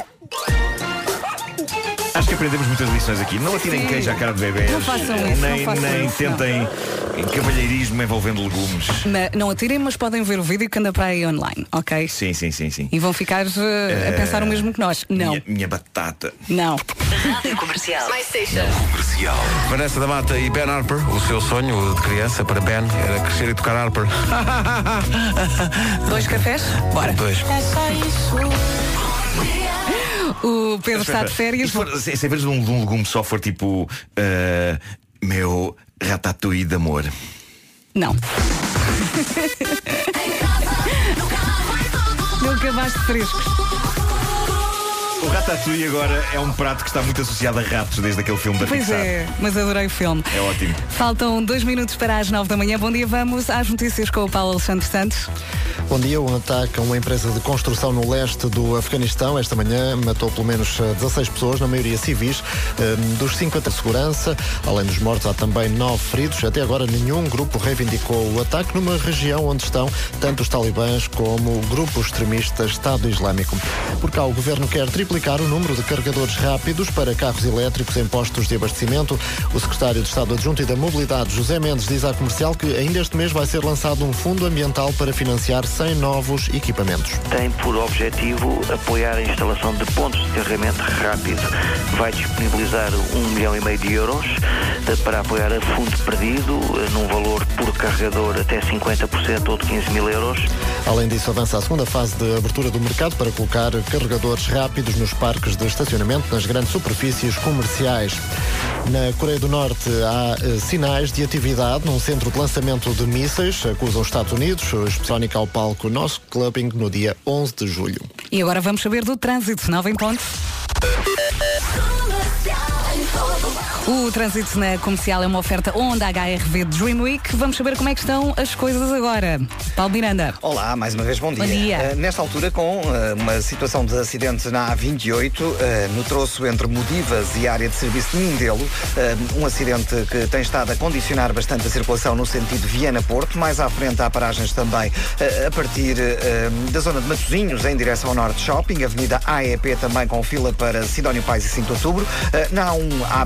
S11: Aprendemos muitas lições aqui. Não atirem queijo à cara de bebês.
S1: Não façam isso,
S11: Nem,
S1: não façam
S11: nem
S1: isso,
S11: tentem cavalheirismo envolvendo legumes.
S1: Na- não atirem, mas podem ver o vídeo que anda para aí online, ok?
S11: Sim, sim, sim, sim.
S1: E vão ficar eh, a pensar o mesmo que nós. Não,
S11: Minha, minha batata.
S1: não.
S5: Rádio Comercial. Mais
S13: Comercial.
S9: Vanessa da Mata e Ben Harper, o seu sonho de criança para Ben era crescer e tocar Harper. <laughs>
S1: Dois cafés? Bora.
S9: Dois.
S1: O Pedro está de férias.
S11: Se, for, se, se em vez de um, de um legume só for tipo ah, meu ratatouille de amor.
S1: Não. <laughs> Nunca mais de frescos.
S11: O ratatouille agora é um prato que está muito associado a ratos desde aquele filme da
S1: Pois
S11: Pixar.
S1: é, mas adorei o filme.
S11: É ótimo.
S1: Faltam dois minutos para as nove da manhã. Bom dia, vamos às notícias com o Paulo Alexandre Santos.
S2: Bom dia, um ataque a uma empresa de construção no leste do Afeganistão esta manhã matou pelo menos eh, 16 pessoas, na maioria civis, eh, dos 50 de segurança. Além dos mortos, há também nove feridos. Até agora, nenhum grupo reivindicou o ataque numa região onde estão tanto os talibãs como o grupo extremista Estado Islâmico. Por cá, o governo quer triplicar o número de carregadores rápidos para carros elétricos em postos de abastecimento. O secretário de Estado Adjunto e da Mobilidade, José Mendes, diz à comercial que ainda este mês vai ser lançado um fundo ambiental para financiar 100 novos equipamentos.
S10: tem por objetivo apoiar a instalação de pontos de carregamento rápido. Vai disponibilizar um milhão e meio de euros eh, para apoiar a fundo perdido, eh, num valor por carregador até 50% ou de 15 mil euros.
S2: Além disso, avança a segunda fase de abertura do mercado para colocar carregadores rápidos nos parques de estacionamento nas grandes superfícies comerciais. Na Coreia do Norte há eh, sinais de atividade num centro de lançamento de mísseis, acusam os Estados Unidos, especiónica ao palco Nosso Clubbing no dia 11 de julho.
S1: E agora vamos saber do trânsito. Nove em ponto. O trânsito na comercial é uma oferta Honda HRV Dream Week. Vamos saber como é que estão as coisas agora. Paulo Miranda.
S3: Olá, mais uma vez bom dia.
S1: Bom dia.
S3: Uh, nesta altura, com uh, uma situação de acidente na A28, uh, no troço entre Modivas e a área de serviço de Mindelo, um acidente que tem estado a condicionar bastante a circulação no sentido Viana-Porto. Mais à frente há paragens também a partir da zona de Matosinhos, em direção ao Norte Shopping, Avenida AEP também com fila para Sidónio Pais e 5 de Outubro. na A1 há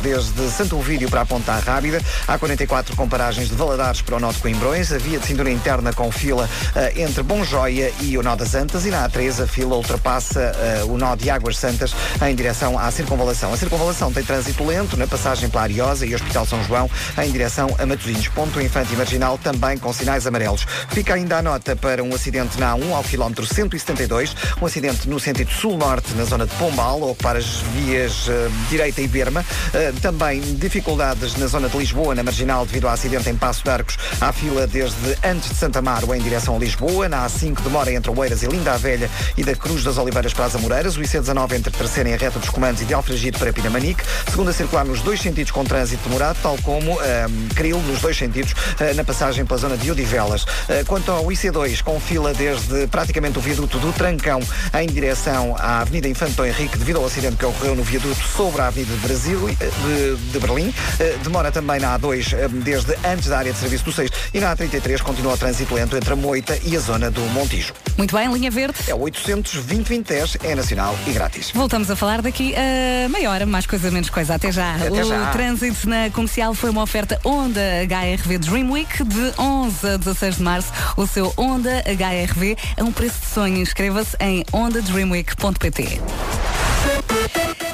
S3: desde Santo Ovídio para a Ponta Rábida. Há 44 com paragens de Valadares para o Norte de Coimbrões. A via de cintura interna com fila entre Bom Joia e o Nó das Antas e na A3 a fila ultrapassa uh, o nó de Águas Santas em direção à circunvalação. A circunvalação tem trânsito lento na passagem pela Ariosa e Hospital São João em direção a Matosinhos. Ponto Infante e Marginal também com sinais amarelos. Fica ainda a nota para um acidente na A1 ao quilómetro 172, um acidente no sentido sul-norte na zona de Pombal, ocupar as vias uh, direita e Berma. Uh, também dificuldades na zona de Lisboa, na Marginal, devido ao acidente em Passo de Arcos, à fila desde antes de Santa Amaro em direção a Lisboa. Na A5 demora entre Oeiras e Linda a Velha e da Cruz das Oliveiras para as Amoreiras. O IC19 entre Terceira e a reta dos comandos e de Alfragide para Pinamanique. Segunda circular nos dois sentidos com trânsito demorado, tal como um, Cril nos dois sentidos uh, na passagem pela zona de Odivelas. Uh, quanto ao IC2, com fila desde praticamente o viaduto do Trancão em direção à Avenida Infanto Henrique, devido ao acidente que ocorreu no viaduto sobre a Avenida Brasil, de, de Berlim. Uh, demora também na A2 desde antes da área de serviço do 6 e na A33 continua o trânsito lento entre a Moita e a zona do Montijo.
S1: Muito bem, linha verde.
S3: É 800 2010 é nacional e grátis.
S1: Voltamos a falar daqui a meia hora, mais coisa menos coisa. Até já.
S3: Até
S1: o
S3: já.
S1: trânsito na comercial foi uma oferta Honda HRV Dream Week de 11 a 16 de março. O seu Honda HRV é um preço de sonho. Inscreva-se em hondadreamweek.pt.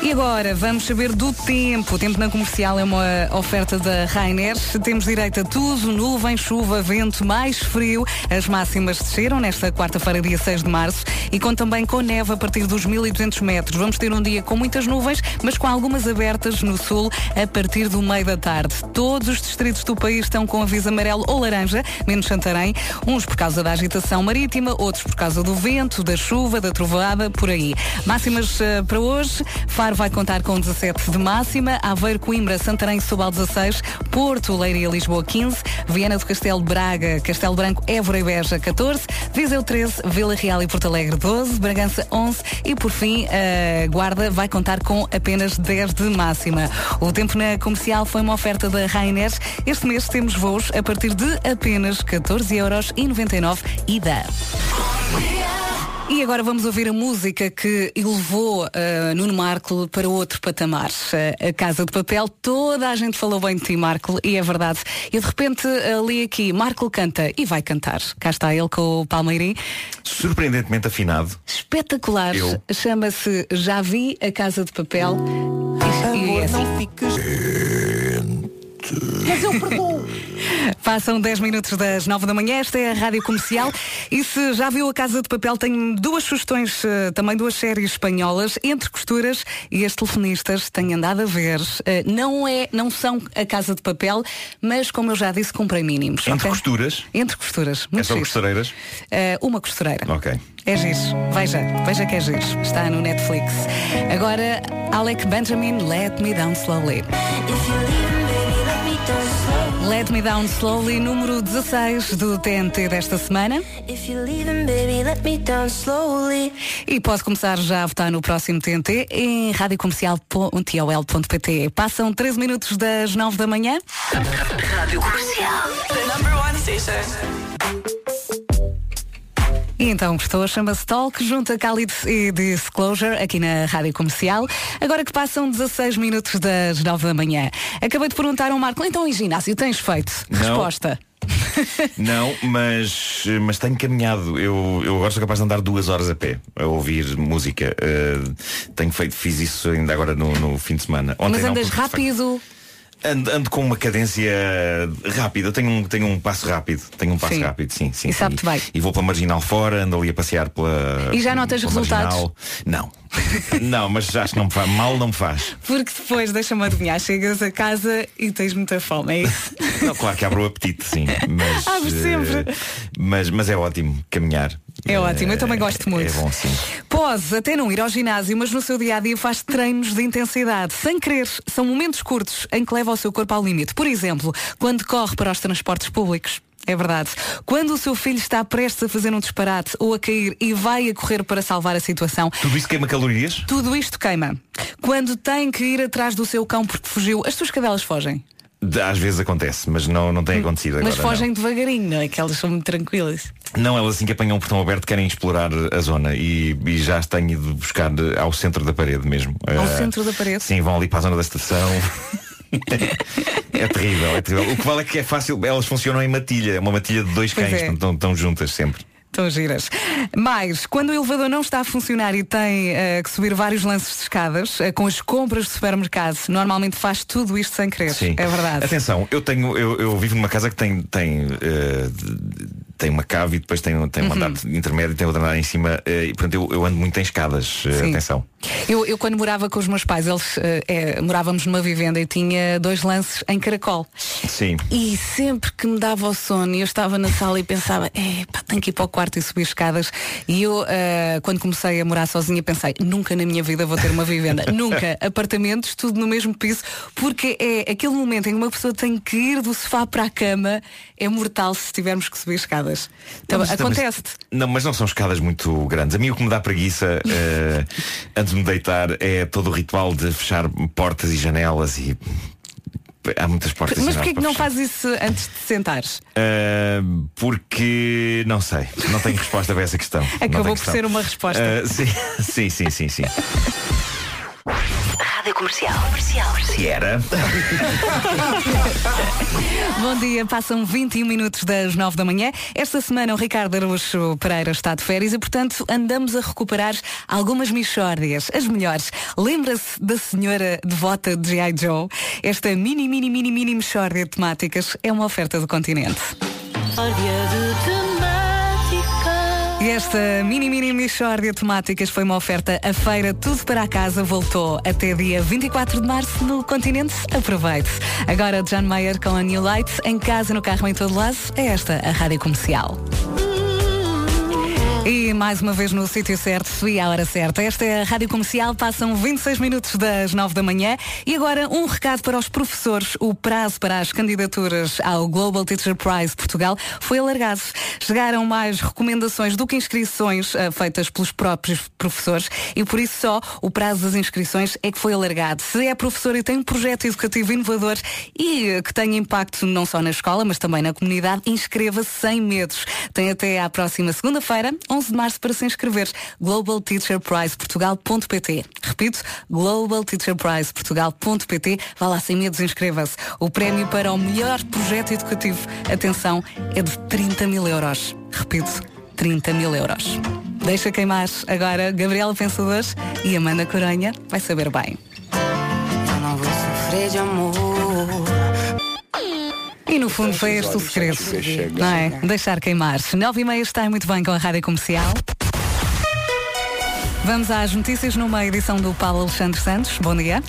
S1: E agora vamos saber do tempo. O tempo na comercial é uma oferta da Rainer. Temos direito a tudo: nuvem, chuva, vento, mais frio. As máximas desceram nesta quarta-feira, dia 6 de março, e com também com neve a partir dos 1200 metros. Vamos ter um dia com muitas nuvens, mas com algumas abertas no sul a partir do meio da tarde. Todos os distritos do país estão com aviso amarelo ou laranja, menos Santarém, uns por causa da agitação marítima, outros por causa do vento, da chuva, da trovoada, por aí. Máximas uh, para hoje. Faro vai contar com 17 de máxima, Aveiro, Coimbra, Santarém, Sobal 16, Porto, Leiria, Lisboa 15, Viana do Castelo, Braga, Castelo Branco, Évora e Beja 14, Viseu 13, Vila Real e Porto Alegre 12, Bragança 11 e por fim a Guarda vai contar com apenas 10 de máxima. O tempo na comercial foi uma oferta da Rainer. Este mês temos voos a partir de apenas 14 euros e 99 ida. E agora vamos ouvir a música que elevou uh, Nuno Marco para outro patamar. Uh, a Casa de Papel, toda a gente falou bem de ti, Marco, e é verdade. Eu de repente uh, li aqui, Marco canta e vai cantar. Cá está ele com o Palmeirim.
S11: Surpreendentemente afinado.
S1: Espetacular.
S11: Eu.
S1: Chama-se Já Vi a Casa de Papel. E, e é assim.
S8: Mas eu perdoo.
S1: Passam 10 minutos das 9 da manhã, esta é a Rádio Comercial. E se já viu a Casa de Papel, tenho duas sugestões, eh, também duas séries espanholas, Entre Costuras e As Telefonistas, tenho andado a ver. Eh, Não, é, não são a Casa de Papel, mas como eu já disse, comprei mínimos.
S11: Entre
S1: ok?
S11: costuras.
S1: Entre costuras.
S11: É
S1: Muito
S11: são
S1: giro.
S11: costureiras.
S1: Eh, uma costureira.
S11: Ok.
S1: É giro. Veja, veja que é giro. Está no Netflix. Agora, Alec Benjamin, Let Me Down Slowly. Let Me Down Slowly, número 16 do TNT desta semana. E pode começar já a votar no próximo TNT em radiocomercial.ol.pt. Passam 13 minutos das 9 da manhã.
S5: Rádio Comercial. The number one station.
S1: E então gostou, chama-se Talk, junto a Khalid e Disclosure, aqui na Rádio Comercial. Agora que passam 16 minutos das 9 da manhã. Acabei de perguntar ao Marco, então em ginásio tens feito?
S11: Não.
S1: Resposta. <laughs>
S11: Não, mas, mas tenho caminhado. Eu, eu agora sou capaz de andar duas horas a pé a ouvir música. Uh, tenho feito, fiz isso ainda agora no, no fim de semana. Ontem
S1: Mas
S11: não,
S1: andas
S11: de
S1: rápido.
S11: Ando, ando com uma cadência rápida, eu tenho um, tenho um passo rápido, tenho um passo
S1: Sim.
S11: rápido, sim, sim.
S1: E sabe-te bem.
S11: E vou pela marginal fora, ando ali a passear pela.
S1: E já notas resultados?
S11: marginal. Não. <laughs> não, mas acho que não me faz, mal não me faz.
S1: Porque depois, deixa-me adivinhar, chegas a casa e tens muita fome, é isso? <laughs>
S11: Não, claro que abre o apetite, sim. <laughs> Mas,
S1: Abre sempre.
S11: eh, mas, mas é ótimo caminhar.
S1: É ótimo, eu também gosto muito.
S11: É bom sim.
S1: Pode até não ir ao ginásio, mas no seu dia a dia faz treinos de intensidade. Sem querer, são momentos curtos em que leva o seu corpo ao limite. Por exemplo, quando corre para os transportes públicos. É verdade. Quando o seu filho está prestes a fazer um disparate ou a cair e vai a correr para salvar a situação,
S11: Tudo isso queima calorias?
S1: tudo isto queima. Quando tem que ir atrás do seu cão porque fugiu, as suas cadelas fogem.
S11: Às vezes acontece, mas não, não tem acontecido agora.
S1: Mas fogem devagarinho, não é? Que elas são muito tranquilas.
S11: Não. elas assim que apanham um portão aberto querem explorar a zona e, e já tenho ido buscar ao centro da parede mesmo.
S1: Ao
S11: Eh,
S1: centro da parede.
S11: Sim, vão ali para a zona da estação. <laughs> é terrível, é terrível. O que vale é que é fácil, elas funcionam em matilha, é uma matilha de dois
S1: Pois
S11: cães,
S1: é.
S11: estão, estão juntas sempre.
S1: Estão giras. Mais, quando o elevador não está a funcionar e tem eh, que subir vários lances de escadas, eh, com as compras de supermercado, normalmente faz tudo isto sem querer.
S11: Sim.
S1: É verdade.
S11: Atenção, eu tenho, eu, eu vivo numa casa que tem, tem, de- tem uma cave e depois tem, tem um
S1: Uhum.
S11: andar intermédio e tem outro andar em cima eh, e portanto eu, eu ando muito em escadas. eh,
S1: Sim.
S11: atenção.
S1: Eu, eu quando morava com os meus pais, eles eh, eh, morávamos numa vivenda e tinha dois lances em caracol.
S11: Sim.
S1: E sempre que me dava o sono, eu estava na sala e pensava, é, pá, tenho que ir para o quarto e subir escadas. E eu, eh, quando comecei a morar sozinha, pensei, nunca na minha vida vou ter uma vivenda. <laughs> nunca. Apartamentos, tudo no mesmo piso, porque é aquele momento em que uma pessoa tem que ir do sofá para a cama, é mortal se tivermos que subir escadas. Então,
S11: Não, mas-
S1: acontece-te.
S11: Não, mas não são escadas muito grandes. A mim o que me dá preguiça <laughs> eh, antes de me deitar é todo o ritual de fechar portas e janelas e há muitas portas
S1: Mas porquê que não fazes isso antes de sentares?
S11: Eh, porque não sei, não tenho resposta para essa questão.
S1: Acabou
S11: tenho
S1: por
S11: questão.
S1: ser uma resposta.
S11: Eh, sim, <laughs> sim, sim, sim, sim.
S5: Rádio Comercial. Comercial.
S11: Se era. <laughs>
S1: Bom dia, passam 21 minutos das 9 da manhã. Esta semana o Ricardo Araújo Pereira está de férias e, portanto, andamos a recuperar algumas michórdias, as melhores. Lembra-se da senhora devota de G.I. Joe? Esta mini, mini, mini, mini michórdia de temáticas é uma oferta do continente. E esta mini mini Michórdia temáticas foi uma oferta. A feira Tudo para a Casa voltou até dia 24 de março no continente. Aproveite. Agora John Mayer com a New Light. Em casa, no carro, em todo lado. É esta a Rádio Comercial. E mais uma vez no sítio certo e à hora certa. Esta é a Rádio Comercial, passam 26 minutos das 9 da manhã. E agora um recado para os professores. O prazo para as candidaturas ao Global Teacher Prize Portugal foi alargado. Chegaram mais recomendações do que inscrições eh, feitas pelos próprios professores e por isso só o prazo das inscrições é que foi alargado. Se é professor e tem um projeto educativo inovador e eh, que tenha impacto não só na escola, mas também na comunidade, inscreva-se sem medos. Tem até à próxima segunda-feira, 11 de março, para se inscrever. globalteacherprizeportugal.pt Repito, globalteacherprizeportugal.pt Vá lá sem medos, inscreva-se. O prémio para o melhor projeto educativo, atenção, é de 30 mil euros. Repito, 30 mil euros. Deixa queimar agora Gabriela Pensador e Amanda Coronha. Vai saber bem.
S6: Eu não vou sofrer de amor.
S1: E no fundo foi este o segredo, não é? Deixar queimar. Nove e meia está muito bem com a rádio comercial. Vamos às notícias numa edição do Paulo Alexandre Santos. Bom dia.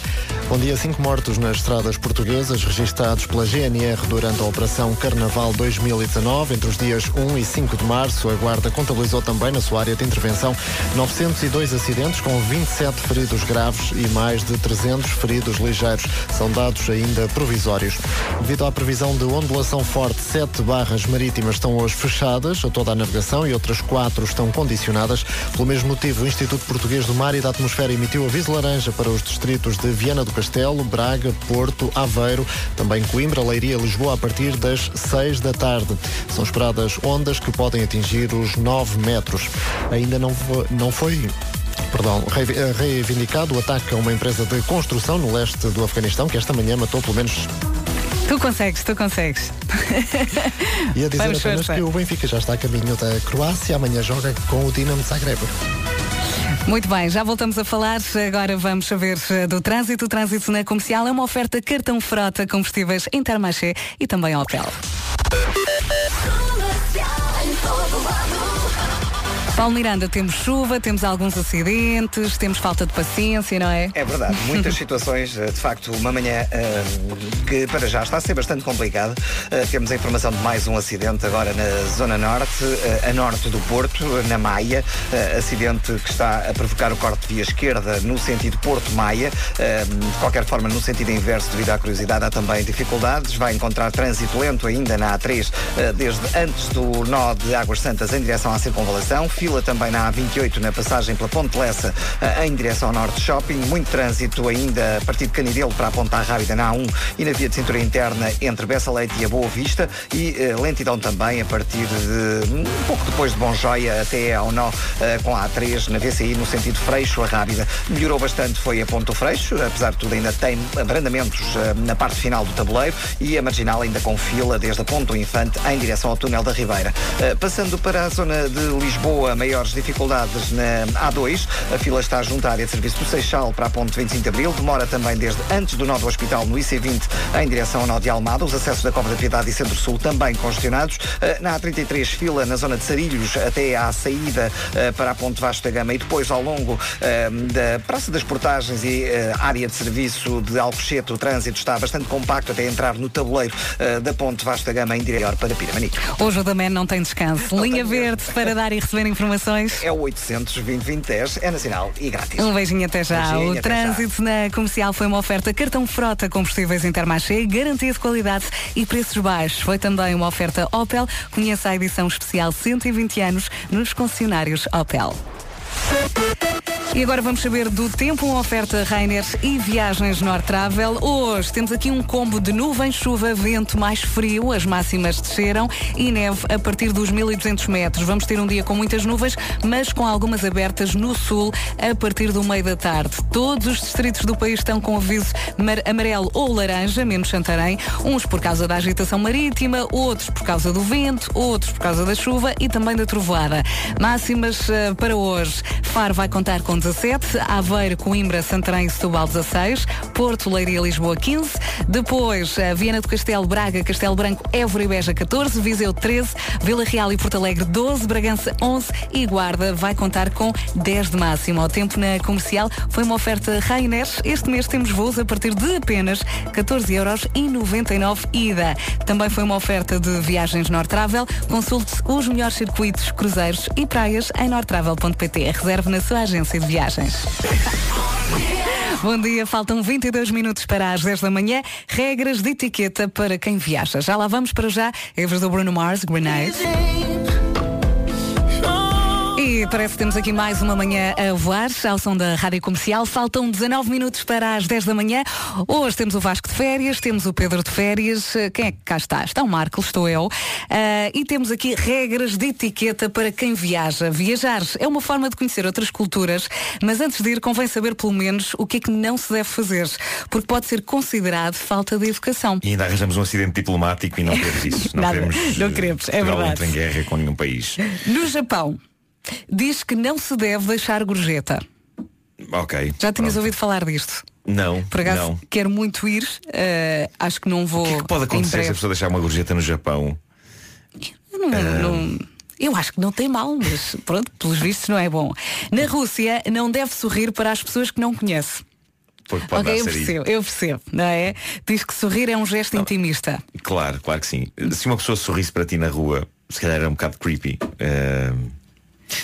S2: Bom dia, cinco mortos nas estradas portuguesas registados pela GNR durante a Operação Carnaval 2019. Entre os dias 1 e 5 de março, a Guarda contabilizou também na sua área de intervenção 902 acidentes, com 27 feridos graves e mais de 300 feridos ligeiros. São dados ainda provisórios. Devido à previsão de ondulação forte, sete barras marítimas estão hoje fechadas a toda a navegação e outras quatro estão condicionadas. Pelo mesmo motivo, o Instituto Português do Mar e da Atmosfera emitiu aviso laranja para os distritos de Viana do Castelo, Braga, Porto, Aveiro, também Coimbra, Leiria e Lisboa a partir das 6 da tarde. São esperadas ondas que podem atingir os 9 metros. Ainda não, não foi Perdão, eh, reivindicado o ataque a uma empresa de construção no leste do Afeganistão, que esta manhã matou pelo menos.
S1: Tu consegues, tu consegues.
S2: Ia dizer
S1: Vamos,
S2: apenas
S1: força.
S2: que o Benfica já está a caminho da Croácia, amanhã joga com o Dinamo de Zagreb.
S1: Muito bem, já voltamos a falar. Agora vamos saber eh, do trânsito. O trânsito na comercial é uma oferta cartão frota combustíveis Intermarché e também Opel. Paulo Miranda, temos chuva, temos alguns acidentes, temos falta de paciência, não é?
S3: É verdade, <laughs> muitas situações, eh, de facto, uma manhã eh, que para já está a ser bastante complicada. Eh, temos a informação de mais um acidente agora na Zona Norte, a norte do Porto, na Maia. Acidente que está a provocar o corte de via esquerda no sentido Porto-Maia. De qualquer forma, no sentido inverso, devido à curiosidade, há também dificuldades. Vai encontrar trânsito lento ainda na A3, eh, desde antes do nó de Águas Santas em direção à circunvalação. Fila também na A28, na passagem pela Ponte Lessa, eh, em direção ao Norte Shopping. Muito trânsito ainda a partir de Canidelo para a Ponta Rábida na A1 e na via de cintura interna entre Bessa Leite e a Boa Vista. E eh, lentidão também a partir de um pouco depois de Bom Joia até ao nó eh, com a A3 na VCI no sentido Freixo a Rábida. Melhorou bastante foi a Ponto Freixo, apesar de tudo ainda tem abrandamentos na parte final do tabuleiro e a marginal ainda com fila desde a Ponto Infante em direção ao túnel da Ribeira. Passando para a zona de Lisboa, maiores dificuldades na A2. A fila está junto à área de serviço do Seixal para a Ponte 25 de Abril. Demora também desde antes do nó do hospital no IC20 em direção ao nó de Almada. Os acessos da Cova da Piedade e Centro-Sul também congestionados. Eh, Na A33, fila na zona de Sarilhos até à saída eh, para a Ponte Vasco da Gama e depois ao longo eh, da Praça das Portagens e área de serviço de Alcochete. O trânsito está bastante compacto até entrar no tabuleiro da Ponte Vasco da Gama em direção para Piramanique.
S1: Hoje o da Man não tem descanso. Linha verde para dar e receber informações.
S3: É o 800 2010 é nacional e grátis.
S1: Um beijinho até já.
S3: Beijinho,
S1: o
S3: até
S1: trânsito na comercial foi uma oferta cartão frota combustíveis Intermarché, garantia de qualidade e preços baixos. Foi também uma oferta Opel. Conheça a edição especial 120 anos nos concessionários Opel. E agora vamos saber do tempo, uma oferta Rainer e viagens North Travel. Hoje temos aqui um combo de nuvens, chuva, vento mais frio, as máximas desceram e neve a partir dos 1200 metros. Vamos ter um dia com muitas nuvens, mas com algumas abertas no sul a partir do meio da tarde. Todos os distritos do país estão com aviso mar- amarelo ou laranja, menos Santarém, uns por causa da agitação marítima, outros por causa do vento, outros por causa da chuva e também da trovoada. Máximas eh, para hoje. Faro vai contar com 17, Aveiro, Coimbra, Santarém Setúbal 16, Porto, Leiria Lisboa 15, depois eh, Viana do Castelo, Braga, Castelo Branco, Évora e Beja 14, Viseu 13, Vila Real e Porto Alegre 12, Bragança 11 e Guarda vai contar com 10 de máximo. O tempo na comercial foi uma oferta Rainer. Este mês temos voos a partir de apenas 14 euros e 99 ida. Também foi uma oferta de viagens North Travel. Consulte os melhores circuitos, cruzeiros e praias em nortravel.pt. Reserve na sua agência de viagens. Bom dia, faltam 22 minutos para as 10 da manhã. Regras de etiqueta para quem viaja. Já lá vamos para já. Evas do Bruno Mars, Grenade. E parece que temos aqui mais uma manhã a voar ao som da Rádio Comercial. Faltam 19 minutos para as 10 da manhã. Hoje temos o Vasco de férias, temos o Pedro de férias. Eh, Quem é que cá está? Está o Marco, estou eu. Ah, e temos aqui regras de etiqueta para quem viaja. Viajar é uma forma de conhecer outras culturas, mas antes de ir convém saber pelo menos o que é que não se deve fazer, porque pode ser considerado falta de educação.
S11: E ainda arranjamos um acidente diplomático e não queremos isso. Não <laughs>
S1: Nada,
S11: queremos,
S1: não
S11: eh,
S1: queremos, é
S11: Portugal
S1: verdade.
S11: entra em guerra com nenhum país.
S1: No Japão, diz que não se deve deixar gorjeta.
S11: Ok.
S1: Já tinhas
S11: pronto.
S1: ouvido falar disto?
S11: Não.
S1: Por acaso
S11: não.
S1: quero muito ir, eh, acho que não vou.
S11: O que é que pode acontecer se a pessoa deixar uma gorjeta no Japão?
S1: Eu não- não- eu acho que não tem mal, mas pronto, pelos vistos não é bom. Na Rússia não deve sorrir para as pessoas que não conhece.
S11: Porque pode
S1: eu percebo, eu percebo, não é? Diz que sorrir é um gesto intimista.
S11: Claro, claro que sim. Se uma pessoa sorrisse para ti na rua, se calhar era um bocado creepy. Eh,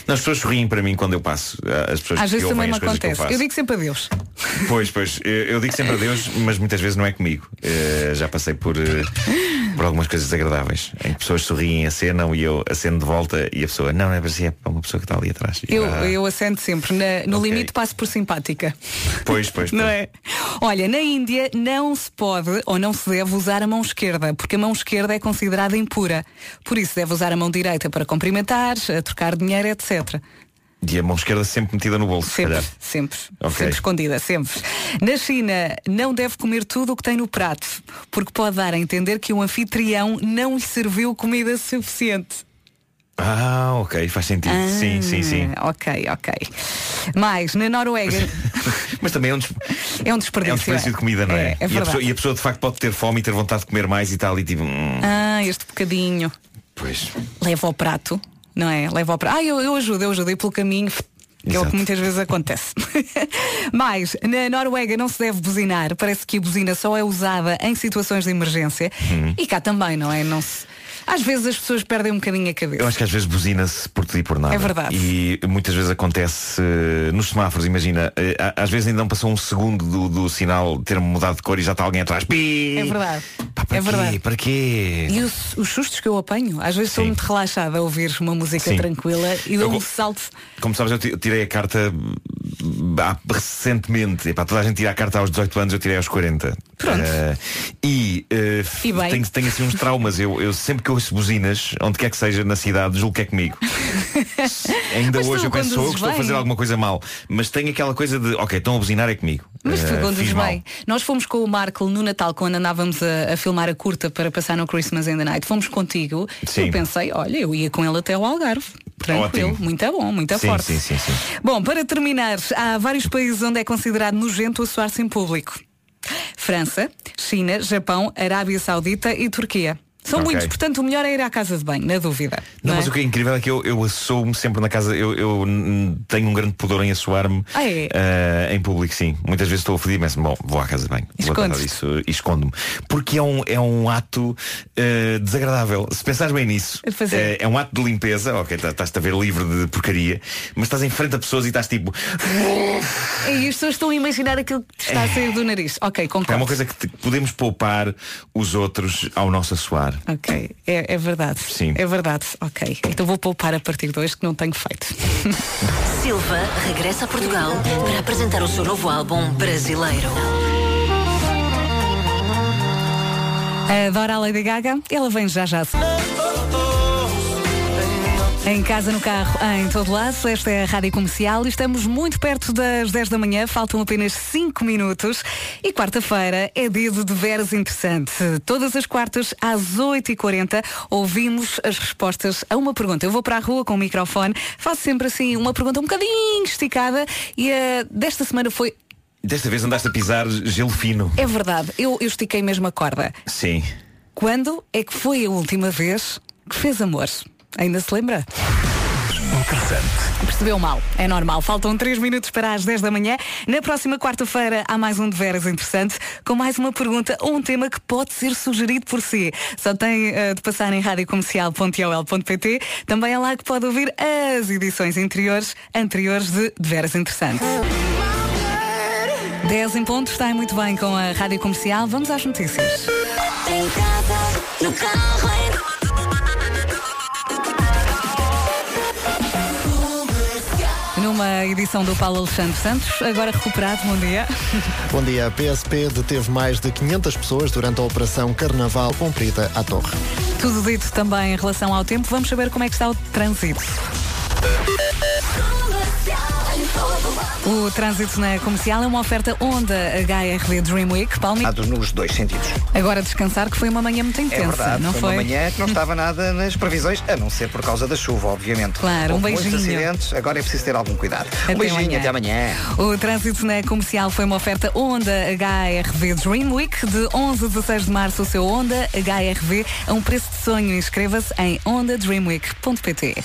S11: Não, as pessoas sorriem para mim quando eu passo. As pessoas
S1: Às vezes também me
S11: eu
S1: acontece.
S11: faço.
S1: Eu digo sempre adeus. <laughs>
S11: Pois, pois, eu, eu digo sempre adeus, mas muitas vezes não é comigo. Eh, já passei por, eh, por algumas coisas desagradáveis, em que pessoas sorriem, acenam e eu aceno de volta e a pessoa, não, não é para si, é para uma pessoa que está ali atrás.
S1: Eu,
S11: ah,
S1: eu assento sempre. Na- no
S11: Ok.
S1: limite passo por simpática.
S11: Pois, pois, <laughs> pois.
S1: Não é? Olha, na Índia não se pode ou não se deve usar a mão esquerda, porque a mão esquerda é considerada impura. Por isso deve usar a mão direita para cumprimentar, a trocar dinheiro, etc.
S11: E a mão esquerda sempre metida no bolso, se
S1: Sempre,
S11: calhar.
S1: sempre,
S11: Ok.
S1: sempre escondida, sempre. Na China, não deve comer tudo o que tem no prato, porque pode dar a entender que o anfitrião não lhe serviu comida suficiente.
S11: Ah, ok, faz sentido. sim, sim, sim.
S1: Ah, Ok, ok. Mais, na Noruega <laughs>
S11: Mas também é um, des-
S1: é um
S11: é
S1: desperdício.
S11: um desperdício de comida, não é?
S1: É, é
S11: e, a pessoa, e a pessoa de facto pode ter fome e ter vontade de comer mais e tal, e tipo. hum,
S1: Ah, este bocadinho.
S11: Pois.
S1: Leva ao prato, não é? Leva ao prato. Ah, eu, eu ajudo, eu ajudo. E pelo caminho. Que é o que muitas vezes acontece. <laughs> Mas, na Noruega não se deve buzinar. Parece que a buzina só é usada em situações de emergência.
S11: Hum.
S1: E cá também, não é? Não se... Às vezes as pessoas perdem um bocadinho a cabeça.
S11: Eu acho que às vezes buzina-se por tudo e por nada.
S1: É verdade.
S11: E muitas vezes acontece eh, nos semáforos, imagina, a- às vezes ainda não passou um segundo do, do sinal ter mudado de cor e já está alguém atrás. Pi!
S1: É verdade.
S11: para
S1: é
S11: quê?
S1: verdade.
S11: Para quê?
S1: E os, os sustos que eu apanho, às vezes
S11: Sim.
S1: muito relaxada a ouvir uma música
S11: Sim.
S1: tranquila e
S11: Eu
S1: dou um
S11: go-
S1: salto.
S11: Como sabes, eu ti- tirei a carta recentemente. Epá, toda a gente tira a carta aos 18 anos, eu tirei aos 40.
S1: Pronto.
S11: Eh, e eh,
S1: E
S11: tenho, tenho assim uns traumas. Eu, eu sempre que ouço buzinas, onde quer que seja na cidade, julgo que é comigo. <laughs> Ainda
S1: Mas
S11: hoje eu penso, que estou a fazer alguma coisa mal. Mas tenho aquela coisa de, ok, estão a buzinar é comigo.
S1: Mas tu
S11: Eh,
S1: conduzes bem. Nós fomos com o Marco no Natal, quando andávamos a, a filmar a curta para passar no Christmas in the Night. Fomos contigo.
S11: Sim.
S1: Eu pensei, olha, eu ia com ele até ao Algarve. Tranquilo, muito bom, muito
S11: Sim,
S1: forte.
S11: sim, sim, sim.
S1: Bom, para terminar, há vários países onde é considerado nojento assoar-se em público. França, China, Japão, Arábia Saudita e Turquia. São
S11: Ok.
S1: muitos, portanto o melhor é ir à casa de banho, na dúvida.
S11: Não,
S1: não
S11: mas
S1: é?
S11: o que é incrível é que eu, eu assoo-me sempre na casa. Eu, eu, tenho um grande pudor em assoar-me
S1: Ah, é?
S11: eh, em público, sim. Muitas vezes estou a pedir, mas bom, vou à casa de banho. Vou disso e escondo-me. Porque é um, é um ato eh, desagradável. Se pensares bem nisso,
S1: é.
S11: eh, é um ato de limpeza, ok, tá- estás-te a ver livre de porcaria, mas estás em frente a pessoas e estás tipo.
S1: E as pessoas estão a imaginar aquilo que te está a sair do nariz. Ok,
S11: É
S1: concordo.
S11: uma coisa que te- podemos poupar os outros ao nosso assoar.
S1: Ok, é, é verdade.
S11: Sim.
S1: É verdade. Ok. Então vou poupar a partir de hoje que não tenho feito. <laughs>
S14: Silva regressa a Portugal para apresentar o seu novo álbum brasileiro.
S1: Adora a Lady Gaga? Ela vem já já. Em casa, no carro, em todo lado, esta é a Rádio Comercial e estamos muito perto das 10 da manhã, faltam apenas 5 minutos e quarta-feira é dia de veras interessante. Todas as quartas, às 8h40, ouvimos as respostas a uma pergunta. Eu vou para a rua com o microfone, faço sempre assim uma pergunta um bocadinho esticada e a desta semana foi.
S11: Desta vez andaste a pisar gelo fino.
S1: É verdade, eu, eu estiquei mesmo a corda.
S11: Sim.
S1: Quando é que foi a última vez que fez amor? Ainda se lembra?
S13: Interessante.
S1: Percebeu mal, é normal. Faltam 3 minutos para as 10 da manhã. Na próxima quarta-feira há mais um de veras interessante, com mais uma pergunta ou um tema que pode ser sugerido por si. Só tem eh, de passar em radiocomercial.ol.pt. Também é lá que pode ouvir as edições interiores, anteriores de De Veras Interessante. 10 em ponto, está muito bem com a Rádio Comercial. Vamos às notícias.
S8: Em casa, no carro,
S1: Numa edição do Paulo Alexandre Santos, agora recuperado, bom dia.
S2: Bom dia. A PSP deteve mais de 500 pessoas durante a Operação Carnaval cumprida à Torre.
S1: Tudo dito também em relação ao tempo, vamos saber como é que está o trânsito. O trânsito na comercial é uma oferta Honda HRV Dream Week. Palmi,
S3: Nos dois sentidos.
S1: agora descansar que foi uma manhã muito
S3: É
S1: intensa,
S3: verdade,
S1: não
S3: foi,
S1: foi?
S3: uma manhã que não <laughs> estava nada nas previsões, a não ser por causa da chuva, obviamente.
S1: Claro, um
S3: Houve muitos
S1: beijinho.
S3: acidentes, agora é preciso ter algum cuidado.
S1: Até
S3: um beijinho,
S1: amanhã.
S3: até amanhã.
S1: O trânsito na comercial foi uma oferta Honda HRV Dream Week. De 11 a 16 de março, o seu Honda HRV a um preço de sonho. Inscreva-se em hondadreamweek.pt.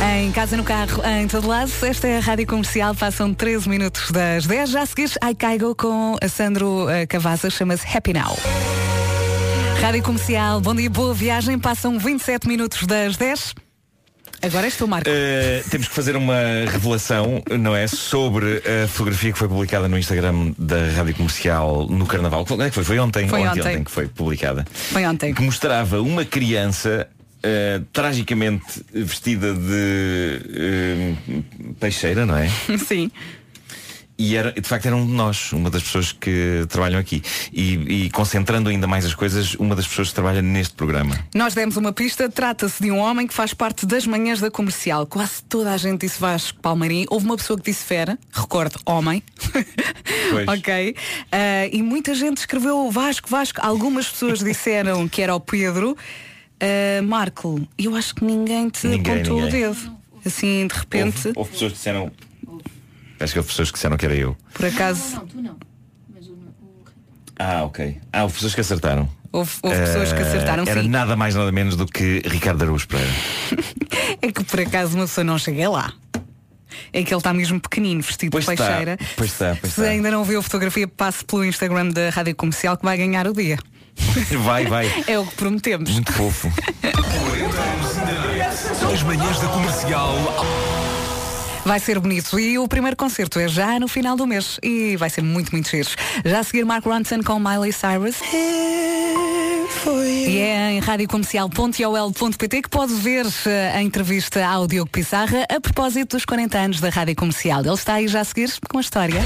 S1: Em casa, no carro, em todo lado, esta é a Rádio Comercial, passam 13 minutos das 10. Já a seguir, I Caigo com a Sandro eh, Cavazza, chama-se Happy Now. Rádio Comercial, bom dia, boa viagem, passam 27 minutos das 10. Agora estou, Marco.
S11: Uh, temos que fazer uma revelação, não é? Sobre a fotografia que foi publicada no Instagram da Rádio Comercial no Carnaval. É que foi? Foi ontem?
S1: Foi ontem.
S11: anteontem que foi publicada.
S1: Foi ontem.
S11: Que mostrava uma criança uh, tragicamente vestida de uh, peixeira, não é? <laughs>
S1: Sim.
S11: E era, de facto era um de nós, uma das pessoas que trabalham aqui. E, e concentrando ainda mais as coisas, uma das pessoas que trabalha neste programa.
S1: Nós demos uma pista, trata-se de um homem que faz parte das manhãs da comercial. Quase toda a gente disse Vasco Palmeirim. Houve uma pessoa que disse Fera, recordo, homem. <laughs>
S11: Pois.
S1: ok. Ah, e muita gente escreveu Vasco, Vasco. Algumas pessoas disseram que era o Pedro. Ah, Marco, eu acho que ninguém te
S11: Ninguém,
S1: apontou
S11: ninguém.
S1: o dedo. Assim, de repente,
S11: Houve, houve pessoas que disseram. Acho que houve pessoas que disseram que era eu.
S1: por acaso.
S11: Ah, ok. Ah, houve pessoas que acertaram.
S1: Houve, houve pessoas que
S11: Eh,
S1: acertaram
S11: Era
S1: sim.
S11: nada mais nada menos do que Ricardo Araújo Pereira. <laughs>
S1: É que por acaso uma pessoa não chega lá. É que ele está mesmo pequenino, vestido
S11: Pois
S1: de
S11: está,
S1: peixeira.
S11: pois está, pois
S1: Se
S11: está.
S1: ainda não viu a fotografia, passe pelo Instagram da Rádio Comercial que vai ganhar o dia. <laughs>
S11: Vai, vai.
S1: É o que prometemos.
S11: Muito fofo.
S13: As manhãs da comercial.
S1: Vai ser bonito. E o primeiro concerto é já no final do mês. E vai ser muito, muito giro. Já a seguir Mark Ronson com Miley Cyrus. E é em radiocomercial.ol.pt que pode ver eh, a entrevista ao Diogo Pissarra a propósito dos 40 anos da Rádio Comercial. Ele está aí já a seguir com a história.